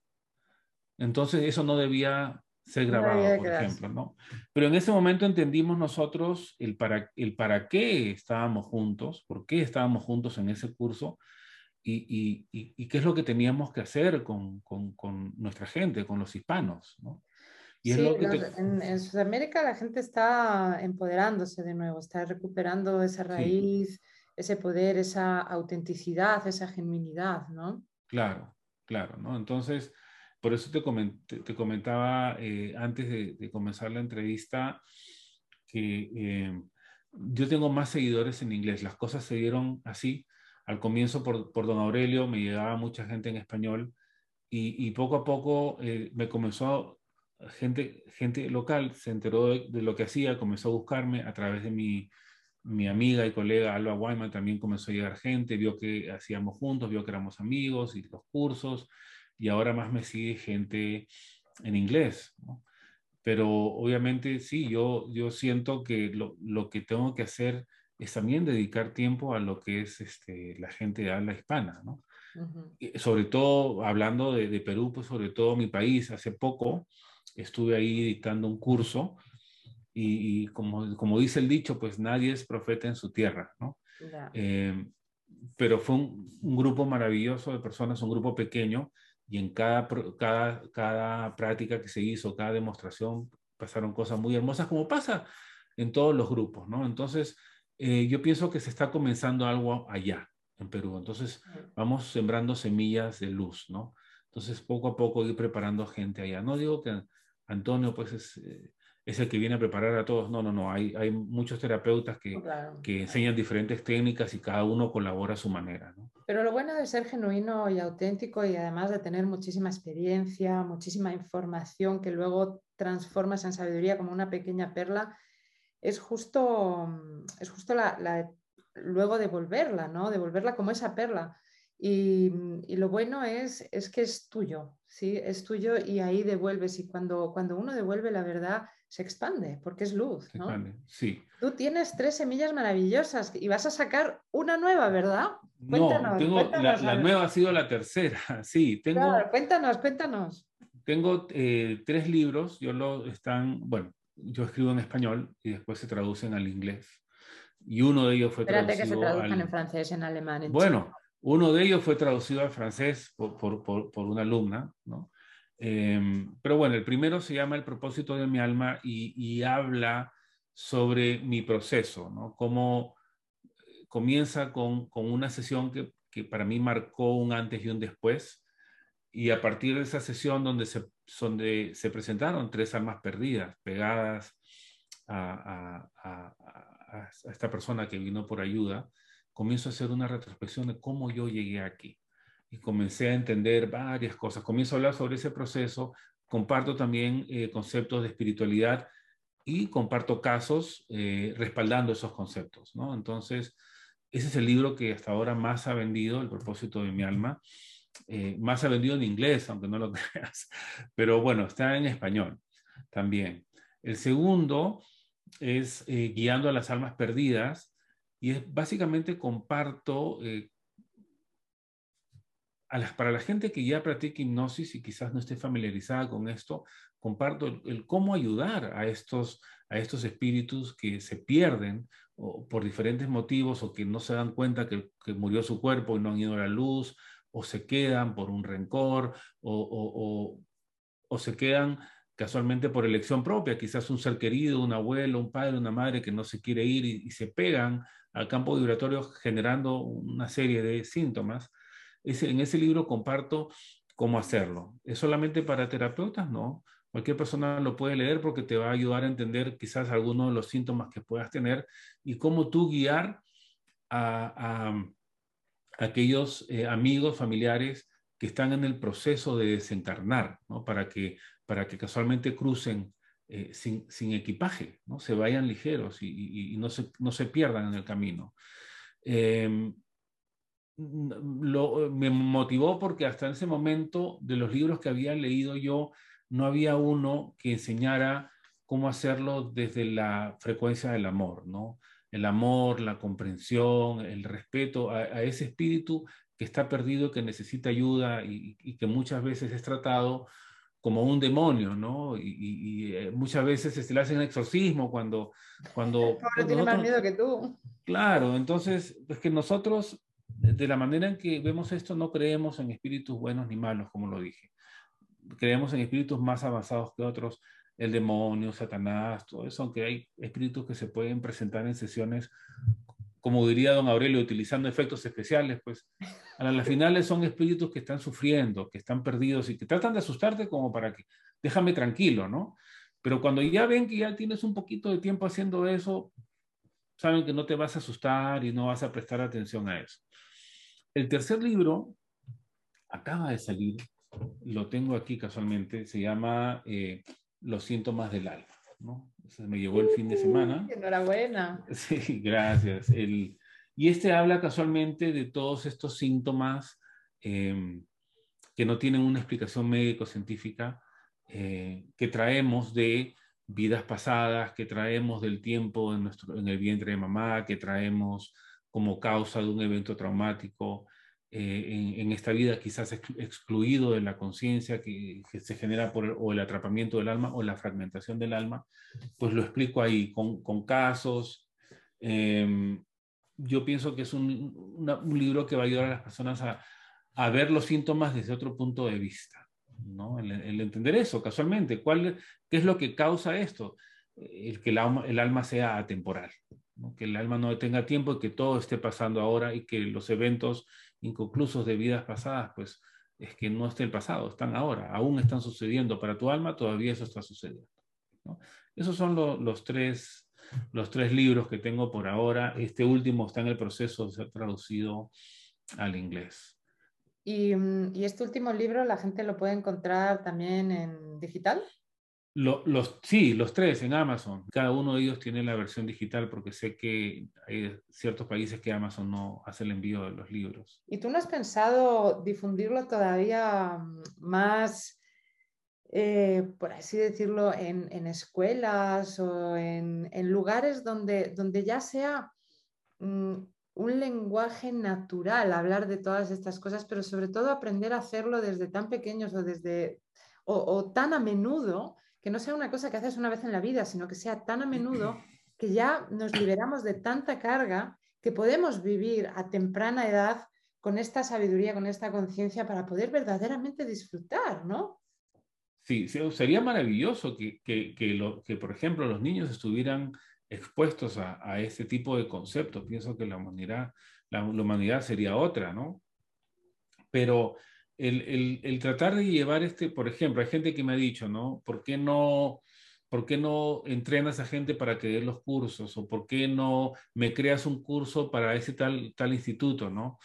Entonces eso no debía ser grabado, por ejemplo, ¿no? Pero en ese momento entendimos nosotros el para, el para qué estábamos juntos, por qué estábamos juntos en ese curso y, y, y, qué es lo que teníamos que hacer con, con, con nuestra gente, con los hispanos, ¿no? Sí, en, Sudamérica la gente está empoderándose de nuevo, está recuperando esa raíz, ese poder, esa autenticidad, esa genuinidad, ¿no? Claro, claro, ¿no? Entonces, por eso te, te comentaba eh, antes de, comenzar la entrevista que eh, yo tengo más seguidores en inglés. Las cosas se dieron así. Al comienzo por, por don Aurelio me llegaba mucha gente en español y, y poco a poco eh, me comenzó gente, gente local se enteró de, lo que hacía, comenzó a buscarme a través de mi, mi amiga y colega Alba Wyman, también comenzó a llegar gente, vio que hacíamos juntos, vio que éramos amigos y los cursos, y ahora más me sigue gente en inglés. Pero obviamente sí, yo, yo siento que lo, lo, que tengo que hacer es también dedicar tiempo a lo que es este, la gente de habla hispana, ¿no? Sobre todo, hablando de, de, Perú, pues sobre todo mi país, hace poco estuve ahí dictando un curso y, como, como, dice el dicho, pues nadie es profeta en su tierra, ¿no? Eh, pero fue un, grupo maravilloso de personas, un grupo pequeño, y en cada, cada, cada práctica que se hizo, cada demostración, pasaron cosas muy hermosas, como pasa en todos los grupos, ¿no? Entonces, eh, yo pienso que se está comenzando algo allá, en Perú. Entonces, vamos sembrando semillas de luz, ¿no? Entonces, poco a poco ir preparando gente allá. No digo que Antonio pues es, eh, es, el que viene a preparar a todos. No, no, no. Hay, hay muchos terapeutas que, que enseñan diferentes técnicas y cada uno colabora a su manera. ¿no? Pero lo bueno de ser genuino y auténtico y además de tener muchísima experiencia, muchísima información que luego transformas en sabiduría como una pequeña perla, es justo, es justo la, la, luego devolverla, ¿no? Devolverla como esa perla. Y, y, lo bueno es, es que es tuyo, ¿sí? Es tuyo y ahí devuelves. Y cuando, cuando uno devuelve la verdad, se expande, porque es luz, ¿no? sí. Tú tienes tres semillas maravillosas y vas a sacar una nueva, ¿verdad? Cuéntanos, no, la, nueva ha sido la tercera, sí. Tengo, claro, cuéntanos, cuéntanos. Tengo eh, tres libros, yo lo están, bueno, yo escribo en español y después se traducen al inglés. Y uno de ellos fue Espérate que se traduzcan en francés, en alemán, en Bueno, uno de ellos fue traducido al francés por, por, una alumna, ¿no? Em, pero bueno, el primero se llama El propósito de mi alma y, habla sobre mi proceso, ¿no? Cómo comienza con, con una sesión que, que, para mí marcó un antes y un después. Y a partir de esa sesión donde se, donde se presentaron tres almas perdidas, pegadas a, a, a, a esta persona que vino por ayuda, comienzo a hacer una retrospección de cómo yo llegué aquí. Y comencé a entender varias cosas. Comienzo a hablar sobre ese proceso. Comparto también eh, conceptos de espiritualidad y comparto casos eh, respaldando esos conceptos. ¿no? Entonces, ese es el libro que hasta ahora más ha vendido, El propósito de mi alma. Eh, más ha vendido en inglés, aunque no lo creas. Pero bueno, está en español también. El segundo es Guiando a las Almas Perdidas, y es básicamente comparto, eh, para la gente que ya practica hipnosis y quizás no esté familiarizada con esto, comparto el, cómo ayudar a estos, a estos espíritus que se pierden por diferentes motivos o que no se dan cuenta que, murió su cuerpo y no han ido a la luz, o se quedan por un rencor, o, o se quedan casualmente por elección propia, quizás un ser querido, un abuelo, un padre, una madre que no se quiere ir y, se pegan al campo vibratorio generando una serie de síntomas. en ese libro comparto cómo hacerlo. ¿Es solamente para terapeutas? No. Cualquier persona lo puede leer porque te va a ayudar a entender quizás algunos de los síntomas que puedas tener y cómo tú guiar a, aquellos eh, amigos, familiares que están en el proceso de desencarnar, ¿no? para que para que casualmente crucen eh, sin, equipaje, ¿no? se vayan ligeros y, no, se, no, se, pierdan en el camino. Em, lo, me motivó porque hasta ese momento de los libros que había leído yo, no había uno que enseñara cómo hacerlo desde la frecuencia del amor, ¿no? El amor, la comprensión, el respeto a, ese espíritu que está perdido, que necesita ayuda y, que muchas veces es tratado como un demonio, ¿no? Y, eh, muchas veces se le hacen exorcismo cuando... cuando tiene más miedo que tú. Claro, entonces es que nosotros, de la manera en que vemos esto, no creemos en espíritus buenos ni malos, como lo dije. Creemos en espíritus más avanzados que otros, el demonio, Satanás, todo eso, aunque hay espíritus que se pueden presentar en sesiones como diría don Aurelio, utilizando efectos especiales, pues a las finales son espíritus que están sufriendo, que están perdidos y que tratan de asustarte como para que déjame tranquilo, ¿no? Pero cuando ya ven que ya tienes un poquito de tiempo haciendo eso, saben que no te vas a asustar y no vas a prestar atención a eso. El tercer libro acaba de salir, lo tengo aquí casualmente, se llama eh, Los síntomas del alma. ¿No? me llegó el fin de semana. Enhorabuena. Sí, gracias. El, y este habla casualmente de todos estos síntomas em, que no tienen una explicación médico-científica, eh, que traemos de vidas pasadas, que traemos del tiempo en, nuestro, en el vientre de mamá, que traemos como causa de un evento traumático, eh, en, esta vida quizás excluido de la conciencia que, se genera por el, o el atrapamiento del alma o la fragmentación del alma, pues lo explico ahí con, con casos. Em, yo pienso que es un, un, libro que va a ayudar a las personas a, a, ver los síntomas desde otro punto de vista, ¿no? El, entender eso casualmente, ¿cuál, ¿qué es lo que causa esto? El que el alma, el alma sea atemporal, ¿no? que el alma no tenga tiempo y que todo esté pasando ahora y que los eventos inconclusos de vidas pasadas, pues es que no está el pasado, están ahora, aún están sucediendo para tu alma, todavía eso está sucediendo. Esos son los, tres, los tres libros que tengo por ahora. Este último está en el proceso de ser traducido al inglés. ¿Y, mm, y este último libro la gente lo puede encontrar también en digital? Los, sí, los tres en Amazon. Cada uno de ellos tiene la versión digital porque sé que hay ciertos países que Amazon no hace el envío de los libros. ¿Y tú no has pensado difundirlo todavía mm, más, eh, por así decirlo, en, escuelas o en, lugares donde, donde ya sea mm, un lenguaje natural hablar de todas estas cosas, pero sobre todo aprender a hacerlo desde tan pequeños o desde o tan a menudo que no sea una cosa que haces una vez en la vida, sino que sea tan a menudo que ya nos liberamos de tanta carga que podemos vivir a temprana edad con esta sabiduría, con esta conciencia para poder verdaderamente disfrutar, ¿no? Sí, sería maravilloso que, lo, que por ejemplo, los niños estuvieran expuestos a, a este tipo de conceptos. Pienso que la humanidad, la, la humanidad sería otra, ¿no? Pero el, tratar de llevar este, por ejemplo, hay gente que me ha dicho, ¿no? ¿Por qué no, por qué no entrenas a gente para que dé los cursos? ¿O por qué no me creas un curso para ese tal, tal instituto, ¿no?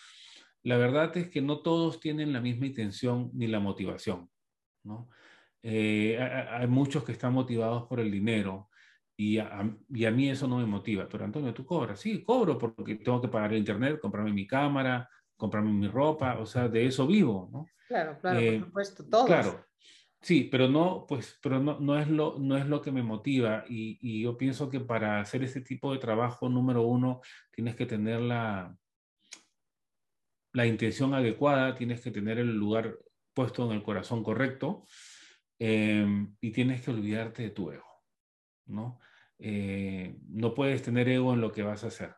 La verdad es que no todos tienen la misma intención ni la motivación, ¿no? Eh, hay muchos que están motivados por el dinero y a, y a, mí eso no me motiva. Pero Antonio, ¿tú cobras? Sí, cobro porque tengo que pagar el internet, comprarme mi cámara, comprarme mi ropa, o sea, de eso vivo, ¿no? Claro, claro, por eh, supuesto, todos. Claro, sí, pero no, pues, pero no, no, es, lo, no es lo que me motiva y, y, yo pienso que para hacer ese tipo de trabajo, número uno, tienes que tener la, la intención adecuada, tienes que tener el lugar puesto en el corazón correcto em, y tienes que olvidarte de tu ego, ¿no? Eh, no puedes tener ego en lo que vas a hacer,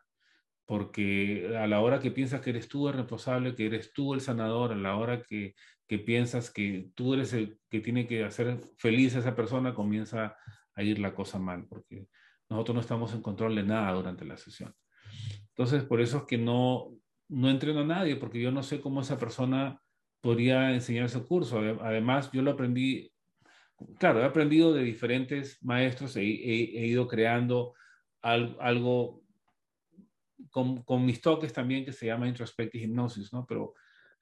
porque a la hora que piensas que eres tú el responsable, que eres tú el sanador, a la hora que, que piensas que tú eres el que tiene que hacer feliz a esa persona, comienza a ir la cosa mal, porque nosotros no estamos en control de nada durante la sesión. Entonces, por eso es que no, no entreno a nadie, porque yo no sé cómo esa persona podría enseñar ese curso. Además, yo lo aprendí, claro, he aprendido de diferentes maestros, he, he, ido creando algo, con, con, mis toques también que se llama introspective hipnosis, ¿no? Pero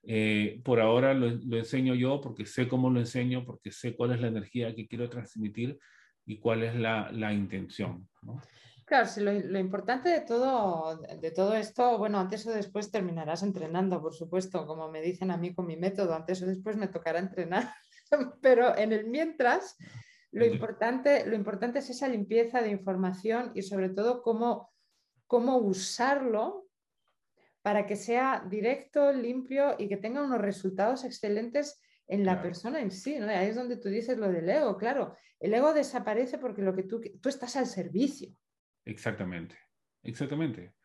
eh, por ahora lo, lo, enseño yo porque sé cómo lo enseño, porque sé cuál es la energía que quiero transmitir y cuál es la, la intención. ¿no? Claro, lo, lo, importante de todo, de todo esto, bueno, antes o después terminarás entrenando, por supuesto, como me dicen a mí con mi método, antes o después me tocará entrenar, pero en el mientras, lo importante, lo importante es esa limpieza de información y sobre todo cómo, cómo usarlo para que sea directo, limpio y que tenga unos resultados excelentes en la persona en sí, ¿no? Ahí es donde tú dices lo del ego, claro. El ego desaparece porque lo que tú, tú estás al servicio. Exactamente, exactamente.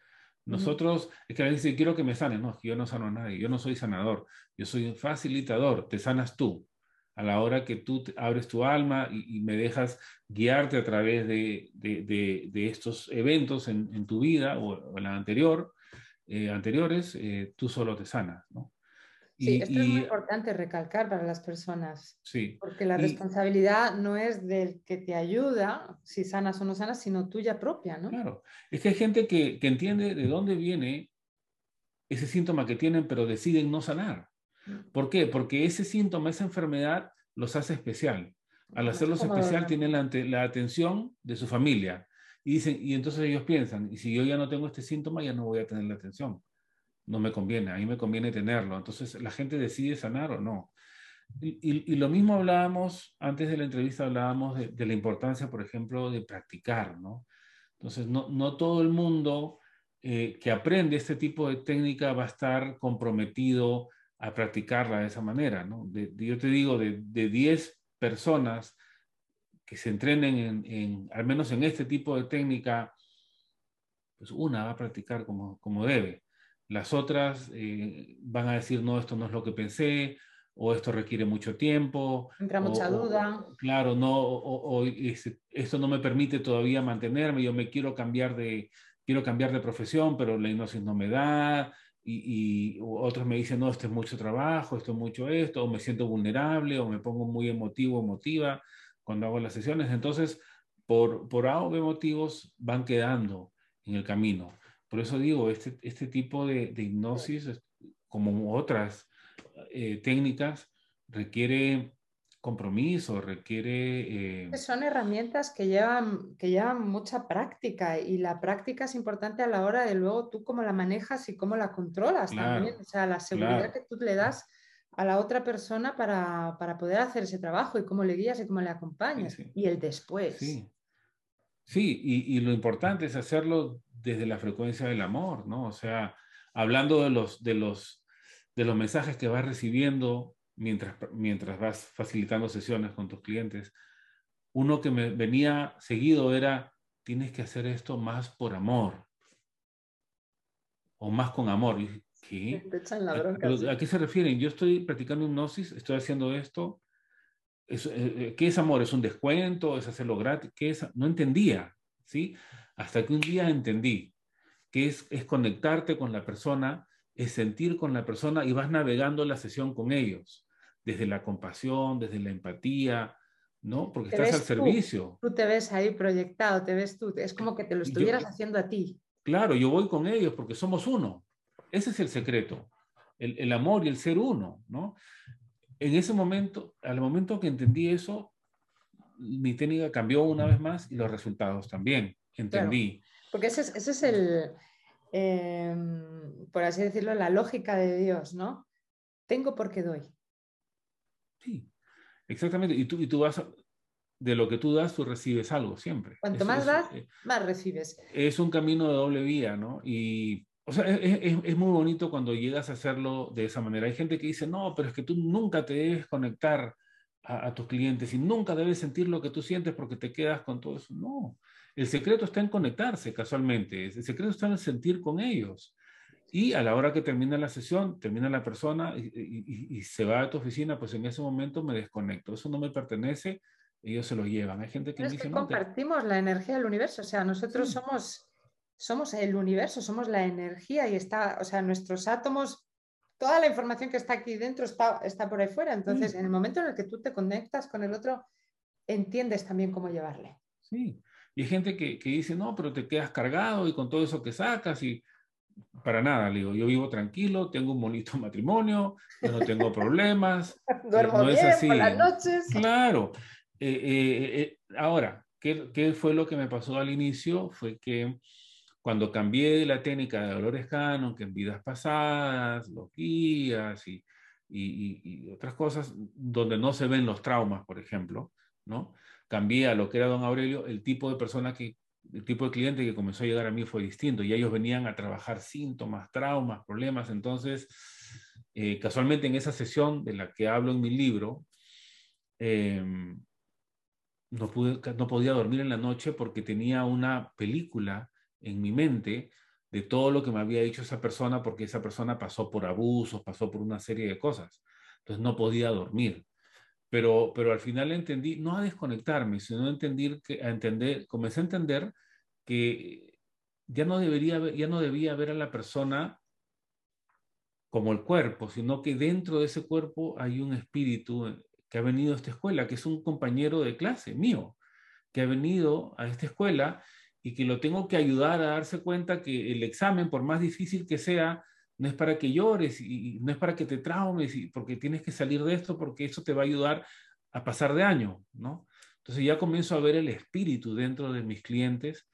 Nosotros, es que a veces quiero que me sanen, no, yo no sano a nadie, yo no soy sanador, yo soy un facilitador, te sanas tú. A la hora que tú abres tu alma y, me dejas guiarte a través de, de, de, estos eventos en, en, tu vida o en la anterior, eh, anteriores, eh, tú solo te sanas, ¿no? Sí, esto es muy importante recalcar para las personas. Sí. Porque la responsabilidad no es del que te ayuda, si sanas o no sanas, sino tuya propia, ¿no? Claro. Es que hay gente que, que entiende de dónde viene ese síntoma que tienen, pero deciden no sanar. ¿Por qué? Porque ese síntoma, esa enfermedad, los hace especial. Al hacerlos especial, tienen la, la, atención de su familia. Y, dicen, y entonces ellos piensan, y si yo ya no tengo este síntoma, ya no voy a tener la atención no me conviene, a mí me conviene tenerlo. Entonces la gente decide sanar o no. Y, lo mismo hablábamos, antes de la entrevista hablábamos de, la importancia, por ejemplo, de practicar, ¿no? Entonces, no, no todo el mundo eh, que aprende este tipo de técnica va a estar comprometido a practicarla de esa manera, ¿no? yo te digo, de 10 personas que se entrenen en, en, al menos en este tipo de técnica, pues una va a practicar como, como debe. Las otras eh, van a decir, no, esto no es lo que pensé, o esto requiere mucho tiempo. Entra mucha duda. claro, no, o, esto no me permite todavía mantenerme, yo me quiero cambiar de, quiero cambiar de profesión, pero la hipnosis no me da, y, y otros me dicen, no, esto es mucho trabajo, esto es mucho esto, o me siento vulnerable, o me pongo muy emotivo, emotiva cuando hago las sesiones. Entonces, por, por A o B motivos van quedando en el camino. Por eso digo, este, este tipo de, hipnosis, como otras eh, técnicas, requiere compromiso, requiere... Eh, son herramientas que llevan, que llevan mucha práctica y la práctica es importante a la hora de luego tú cómo la manejas y cómo la controlas también. O sea, la seguridad que tú le das a la otra persona para, para, poder hacer ese trabajo y cómo le guías y cómo le acompañas. Y el después. Sí, sí y, y, lo importante es hacerlo desde la frecuencia del amor, ¿no? O sea, hablando de los, de los, de los mensajes que vas recibiendo mientras, mientras vas facilitando sesiones con tus clientes, uno que me venía seguido era, tienes que hacer esto más por amor o más con amor. ¿Qué? ¿A, qué se refieren? Yo estoy practicando hipnosis, estoy haciendo esto. Eh, eh, ¿Qué es amor? ¿Es un descuento? ¿Es hacerlo gratis? ¿Qué es? No entendía, ¿sí? Hasta que un día entendí que es, es conectarte con la persona, es sentir con la persona y vas navegando la sesión con ellos, desde la compasión, desde la empatía, ¿no? Porque estás al servicio. Tú te ves ahí proyectado, te ves tú, es como que te lo estuvieras haciendo a ti. Claro, yo voy con ellos porque somos uno. Ese es el secreto, el, el amor y el ser uno, ¿no? En ese momento, al momento que entendí eso, mi técnica cambió una vez más y los resultados también entendí. porque ese es, el, em, por así decirlo, la lógica de Dios, ¿no? Tengo porque doy. Sí, exactamente. Y tú, y tú vas, de lo que tú das, tú recibes algo siempre. Cuanto más das, eh, más recibes. Es un camino de doble vía, ¿no? Y o sea, es, es, muy bonito cuando llegas a hacerlo de esa manera. Hay gente que dice, no, pero es que tú nunca te debes conectar a, a, tus clientes y nunca debes sentir lo que tú sientes porque te quedas con todo eso. No, el secreto está en conectarse casualmente, el secreto está en sentir con ellos. Y a la hora que termina la sesión, termina la persona y, se va a tu oficina, pues en ese momento me desconecto. Eso no me pertenece, ellos se lo llevan. Hay gente que es que compartimos la energía del universo, o sea, nosotros somos, somos el universo, somos la energía y está, o sea, nuestros átomos, toda la información que está aquí dentro está, está por ahí fuera. Entonces, en el momento en el que tú te conectas con el otro, entiendes también cómo llevarle. Sí, y hay gente que, que dice, no, pero te quedas cargado y con todo eso que sacas y para nada, le digo, yo vivo tranquilo, tengo un bonito matrimonio, yo no tengo problemas. Duermo bien por las noches. Claro. Eh, eh, eh, ahora, ¿qué, ¿qué, fue lo que me pasó al inicio? Fue que cuando cambié la técnica de Dolores Cannon, que en vidas pasadas, los guías y, y, y, otras cosas, donde no se ven los traumas, por ejemplo, ¿no? Cambié a lo que era don Aurelio, el tipo de persona que el tipo de cliente que comenzó a llegar a mí fue distinto y ellos venían a trabajar síntomas, traumas, problemas. Entonces, eh, casualmente en esa sesión de la que hablo en mi libro, em, no, pude, no podía dormir en la noche porque tenía una película en mi mente de todo lo que me había dicho esa persona porque esa persona pasó por abusos, pasó por una serie de cosas. Entonces no podía dormir pero, pero al final entendí, no a desconectarme, sino a entender, que, a entender, comencé a entender que ya no, debería, ya no debía ver a la persona como el cuerpo, sino que dentro de ese cuerpo hay un espíritu que ha venido a esta escuela, que es un compañero de clase mío, que ha venido a esta escuela y que lo tengo que ayudar a darse cuenta que el examen, por más difícil que sea, no es para que llores y, no es para que te traumes, y, porque tienes que salir de esto, porque eso te va a ayudar a pasar de año, ¿no? Entonces ya comienzo a ver el espíritu dentro de mis clientes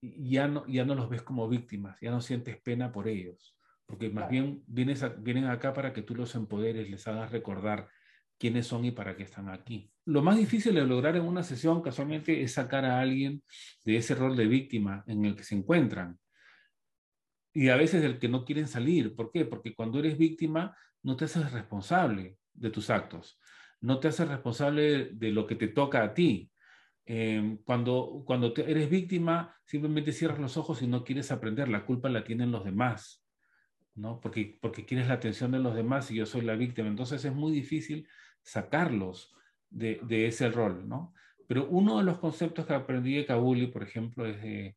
y ya no, ya no los ves como víctimas, ya no sientes pena por ellos, porque más bien vienes vienen acá para que tú los empoderes, les hagas recordar quiénes son y para qué están aquí. Lo más difícil de lograr en una sesión casualmente es sacar a alguien de ese rol de víctima en el que se encuentran y a veces el que no quieren salir. ¿Por qué? Porque cuando eres víctima no te haces responsable de tus actos, no te haces responsable de lo que te toca a ti. Em, cuando cuando eres víctima, simplemente cierras los ojos y no quieres aprender, la culpa la tienen los demás, ¿no? Porque, porque quieres la atención de los demás y yo soy la víctima. Entonces es muy difícil sacarlos de, de ese rol, ¿no? Pero uno de los conceptos que aprendí de Kabuli, por ejemplo, es de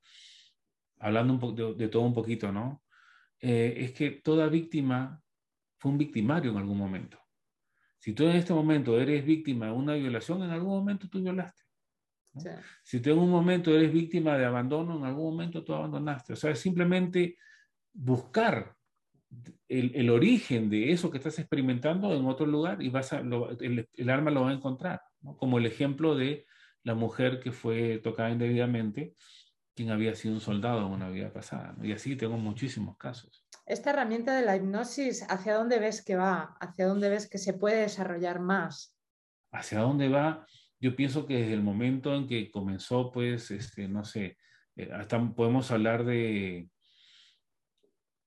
hablando un de, todo un poquito, ¿no? Eh, es que toda víctima fue un victimario en algún momento. Si tú en este momento eres víctima de una violación, en algún momento tú violaste. Si tú en un momento eres víctima de abandono, en algún momento tú abandonaste. O sea, es simplemente buscar el, el, origen de eso que estás experimentando en otro lugar y vas a, el, el, alma lo va a encontrar. ¿no? Como el ejemplo de la mujer que fue tocada indebidamente quien había sido un soldado en una vida pasada. Y así tengo muchísimos casos. Esta herramienta de la hipnosis, ¿hacia dónde ves que va? ¿Hacia dónde ves que se puede desarrollar más? ¿Hacia dónde va? Yo pienso que desde el momento en que comenzó, pues, este, no sé, eh, hasta podemos hablar de,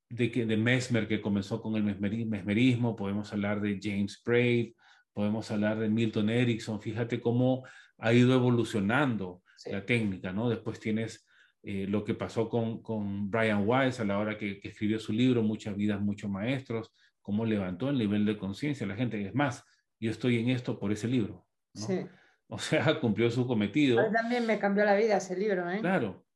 de, que, de Mesmer, que comenzó con el mesmerismo, podemos hablar de James Braid, podemos hablar de Milton Erickson, fíjate cómo ha ido evolucionando la técnica, ¿no? Después tienes eh, lo que pasó con, con, Brian Weiss a la hora que, escribió su libro, Muchas vidas, muchos maestros, cómo levantó el nivel de conciencia la gente. Es más, yo estoy en esto por ese libro. Sí. O sea, cumplió su cometido. También me cambió la vida ese libro. ¿eh? Claro.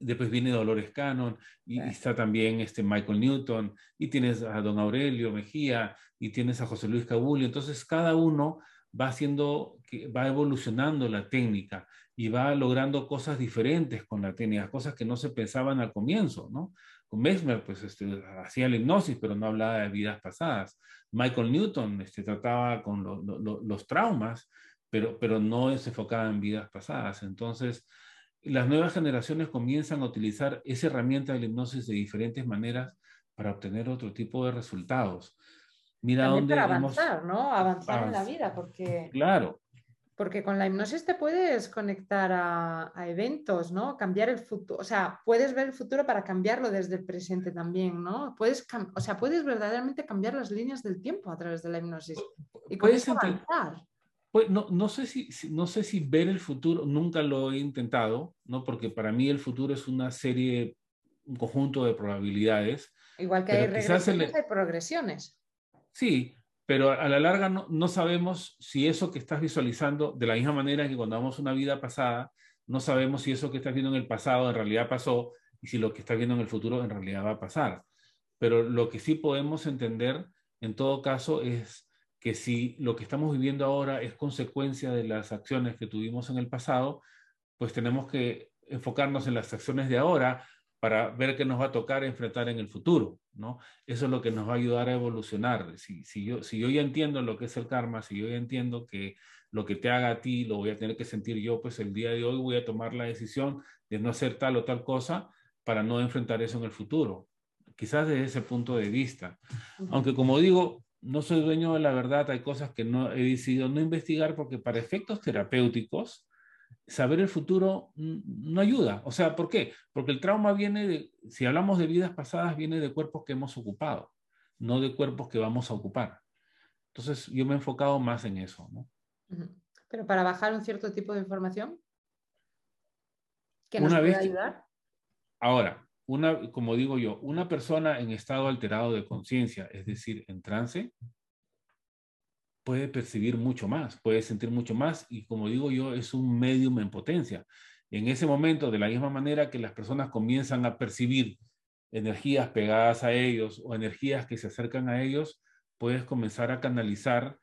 Después viene Dolores Cannon y, está también este Michael Newton y tienes a Don Aurelio Mejía y tienes a José Luis Cabulli. Entonces, cada uno va haciendo, va evolucionando la técnica y va logrando cosas diferentes con la técnica, cosas que no se pensaban al comienzo, ¿no? Con Mesmer, pues, este, hacía la hipnosis, pero no hablaba de vidas pasadas. Michael Newton este, trataba con los traumas, pero, pero no se enfocaba en vidas pasadas. Entonces, las nuevas generaciones comienzan a utilizar esa herramienta de la hipnosis de diferentes maneras para obtener otro tipo de resultados. Mira dónde para avanzar, ¿no? Avanzar en la vida, porque... Claro, porque con la hipnosis te puedes conectar a, eventos, ¿no? Cambiar el futuro, o sea, puedes ver el futuro para cambiarlo desde el presente también, ¿no? Puedes, o sea, puedes verdaderamente cambiar las líneas del tiempo a través de la hipnosis. Y puedes avanzar. Pues no, no, sé si, no sé si ver el futuro, nunca lo he intentado, ¿no? Porque para mí el futuro es una serie, un conjunto de probabilidades. Igual que hay regresiones, hay progresiones. Sí, pero a la larga no, sabemos si eso que estás visualizando, de la misma manera que cuando vamos una vida pasada, no sabemos si eso que estás viendo en el pasado en realidad pasó y si lo que estás viendo en el futuro en realidad va a pasar. Pero lo que sí podemos entender en todo caso es que si lo que estamos viviendo ahora es consecuencia de las acciones que tuvimos en el pasado, pues tenemos que enfocarnos en las acciones de ahora para ver qué nos va a tocar enfrentar en el futuro, ¿no? Eso es lo que nos va a ayudar a evolucionar. Si, si, yo, si yo ya entiendo lo que es el karma, si yo ya entiendo que lo que te haga a ti lo voy a tener que sentir yo, pues el día de hoy voy a tomar la decisión de no hacer tal o tal cosa para no enfrentar eso en el futuro. Quizás desde ese punto de vista. Aunque como digo, no soy dueño de la verdad, hay cosas que no he decidido no investigar porque para efectos terapéuticos, saber el futuro no ayuda. O sea, ¿por qué? Porque el trauma viene de, si hablamos de vidas pasadas, viene de cuerpos que hemos ocupado, no de cuerpos que vamos a ocupar. Entonces, yo me he enfocado más en eso. ¿no? Pero para bajar un cierto tipo de información, ¿qué nos puede ayudar? Ahora, una, como digo yo, una persona en estado alterado de conciencia, es decir, en trance, puede percibir mucho más, puede sentir mucho más y como digo yo, es un medium en potencia. En ese momento, de la misma manera que las personas comienzan a percibir energías pegadas a ellos o energías que se acercan a ellos, puedes comenzar a canalizar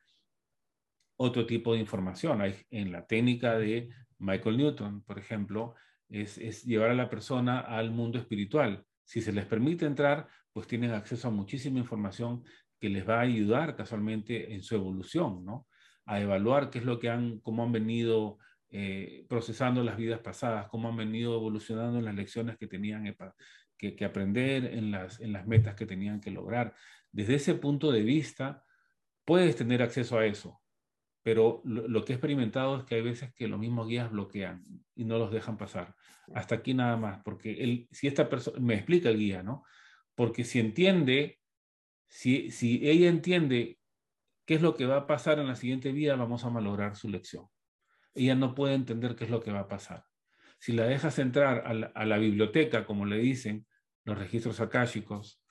otro tipo de información. En la técnica de Michael Newton, por ejemplo, es, llevar a la persona al mundo espiritual. Si se les permite entrar, pues tienen acceso a muchísima información que les va a ayudar casualmente en su evolución, ¿no? A evaluar qué es lo que han, cómo han venido eh, procesando las vidas pasadas, cómo han venido evolucionando en las lecciones que tenían que, aprender, en las, en las metas que tenían que lograr. Desde ese punto de vista, puedes tener acceso a eso pero lo, que he experimentado es que hay veces que los mismos guías bloquean y no los dejan pasar. Hasta aquí nada más, porque él, si esta persona, me explica el guía, ¿no? Porque si entiende, si, ella entiende qué es lo que va a pasar en la siguiente vida, vamos a malograr su lección. Ella no puede entender qué es lo que va a pasar. Si la dejas entrar a la, biblioteca, como le dicen, los registros akáshicos,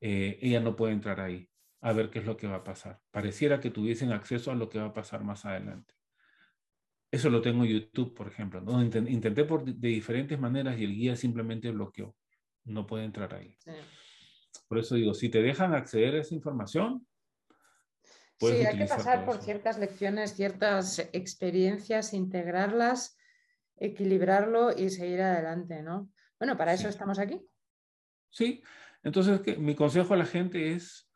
eh, ella no puede entrar ahí a ver qué es lo que va a pasar. Pareciera que tuviesen acceso a lo que va a pasar más adelante. Eso lo tengo en YouTube, por ejemplo. ¿no? Intenté por, de diferentes maneras y el guía simplemente bloqueó. No puede entrar ahí. Por eso digo, si te dejan acceder a esa información, sí, hay que pasar por ciertas lecciones, ciertas experiencias, integrarlas, equilibrarlo y seguir adelante, ¿no? Bueno, para eso estamos aquí. Sí, entonces mi consejo a la gente es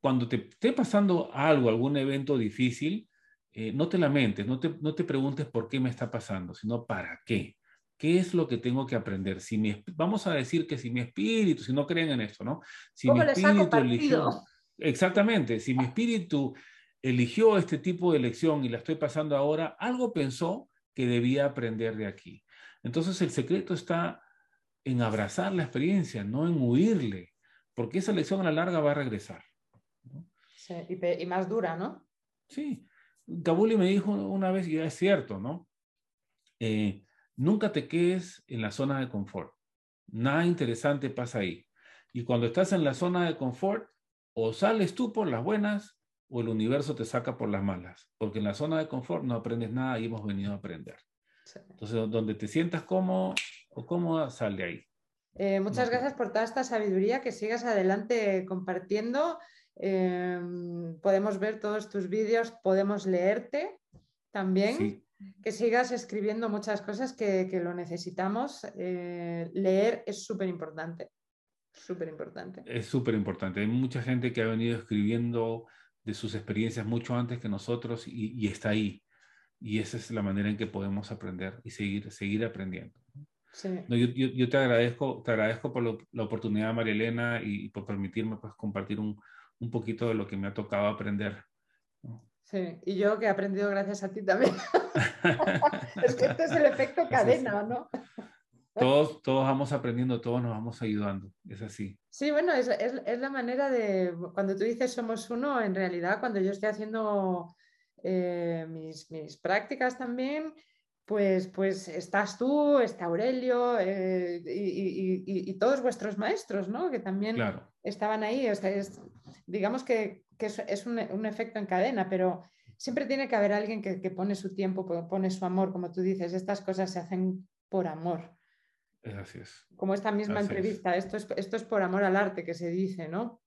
cuando te esté pasando algo, algún evento difícil, eh, no te lamentes, no te, no te preguntes por qué me está pasando, sino para qué. ¿Qué es lo que tengo que aprender? Si mi, vamos a decir que si mi espíritu, si no creen en esto, ¿no? Si mi espíritu eligió, exactamente, si mi espíritu eligió este tipo de lección y la estoy pasando ahora, algo pensó que debía aprender de aquí. Entonces el secreto está en abrazar la experiencia, no en huirle, porque esa lección a la larga va a regresar y, más dura, ¿no? Sí. Gabuli me dijo una vez, y es cierto, ¿no? Eh, nunca te quedes en la zona de confort. Nada interesante pasa ahí. Y cuando estás en la zona de confort, o sales tú por las buenas o el universo te saca por las malas. Porque en la zona de confort no aprendes nada y hemos venido a aprender. Entonces, donde te sientas cómodo o cómoda, sal de ahí. Eh, muchas gracias por toda esta sabiduría, que sigas adelante compartiendo Em, podemos ver todos tus vídeos, podemos leerte también. Que sigas escribiendo muchas cosas que, lo necesitamos. Eh, leer es súper importante. Súper importante. Es súper importante. Hay mucha gente que ha venido escribiendo de sus experiencias mucho antes que nosotros y, está ahí. Y esa es la manera en que podemos aprender y seguir, seguir aprendiendo. yo, te agradezco, te agradezco por la oportunidad, María Elena, y, por permitirme pues, compartir un, un poquito de lo que me ha tocado aprender. Sí, y yo que he aprendido gracias a ti también. es que este es el efecto cadena, ¿no? todos, todos vamos aprendiendo, todos nos vamos ayudando, es así. Sí, bueno, es, la manera de, cuando tú dices somos uno, en realidad cuando yo estoy haciendo eh, mis, prácticas también, pues, pues estás tú, está Aurelio eh, y, todos vuestros maestros, ¿no? Que también estaban ahí. es, digamos que, es, un, efecto en cadena, pero siempre tiene que haber alguien que, que pone su tiempo, pone su amor, como tú dices, estas cosas se hacen por amor. Así es. Como esta misma entrevista, Esto, es, esto es por amor al arte que se dice, ¿no?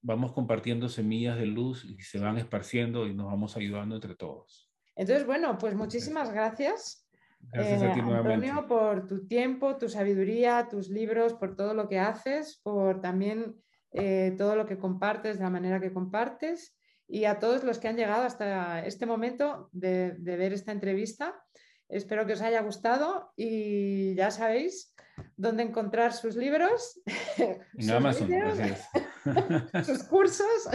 Vamos compartiendo semillas de luz y se van esparciendo y nos vamos ayudando entre todos. Entonces, bueno, pues muchísimas gracias. Gracias a ti eh, Antonio, por tu tiempo, tu sabiduría, tus libros, por todo lo que haces, por también eh, todo lo que compartes, de la manera que compartes, y a todos los que han llegado hasta este momento de ver esta entrevista. Espero que os haya gustado y ya sabéis dónde encontrar sus libros, en Amazon, sus cursos.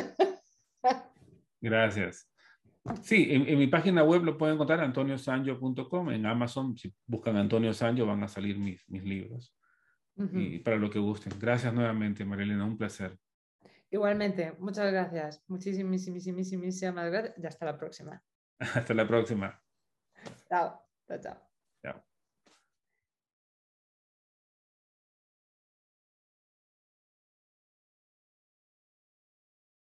Gracias. Sí, en, mi página web lo pueden encontrar antoniosanjo.com. En Amazon, si buscan Antonio Sanjo, van a salir mis, mis libros. Y para lo que gusten. Gracias nuevamente, Marilena, un placer. Igualmente, muchas gracias. Muchísimas, muchísimas gracias y hasta la próxima. Hasta la próxima. Chao. Chao, chao. Chao.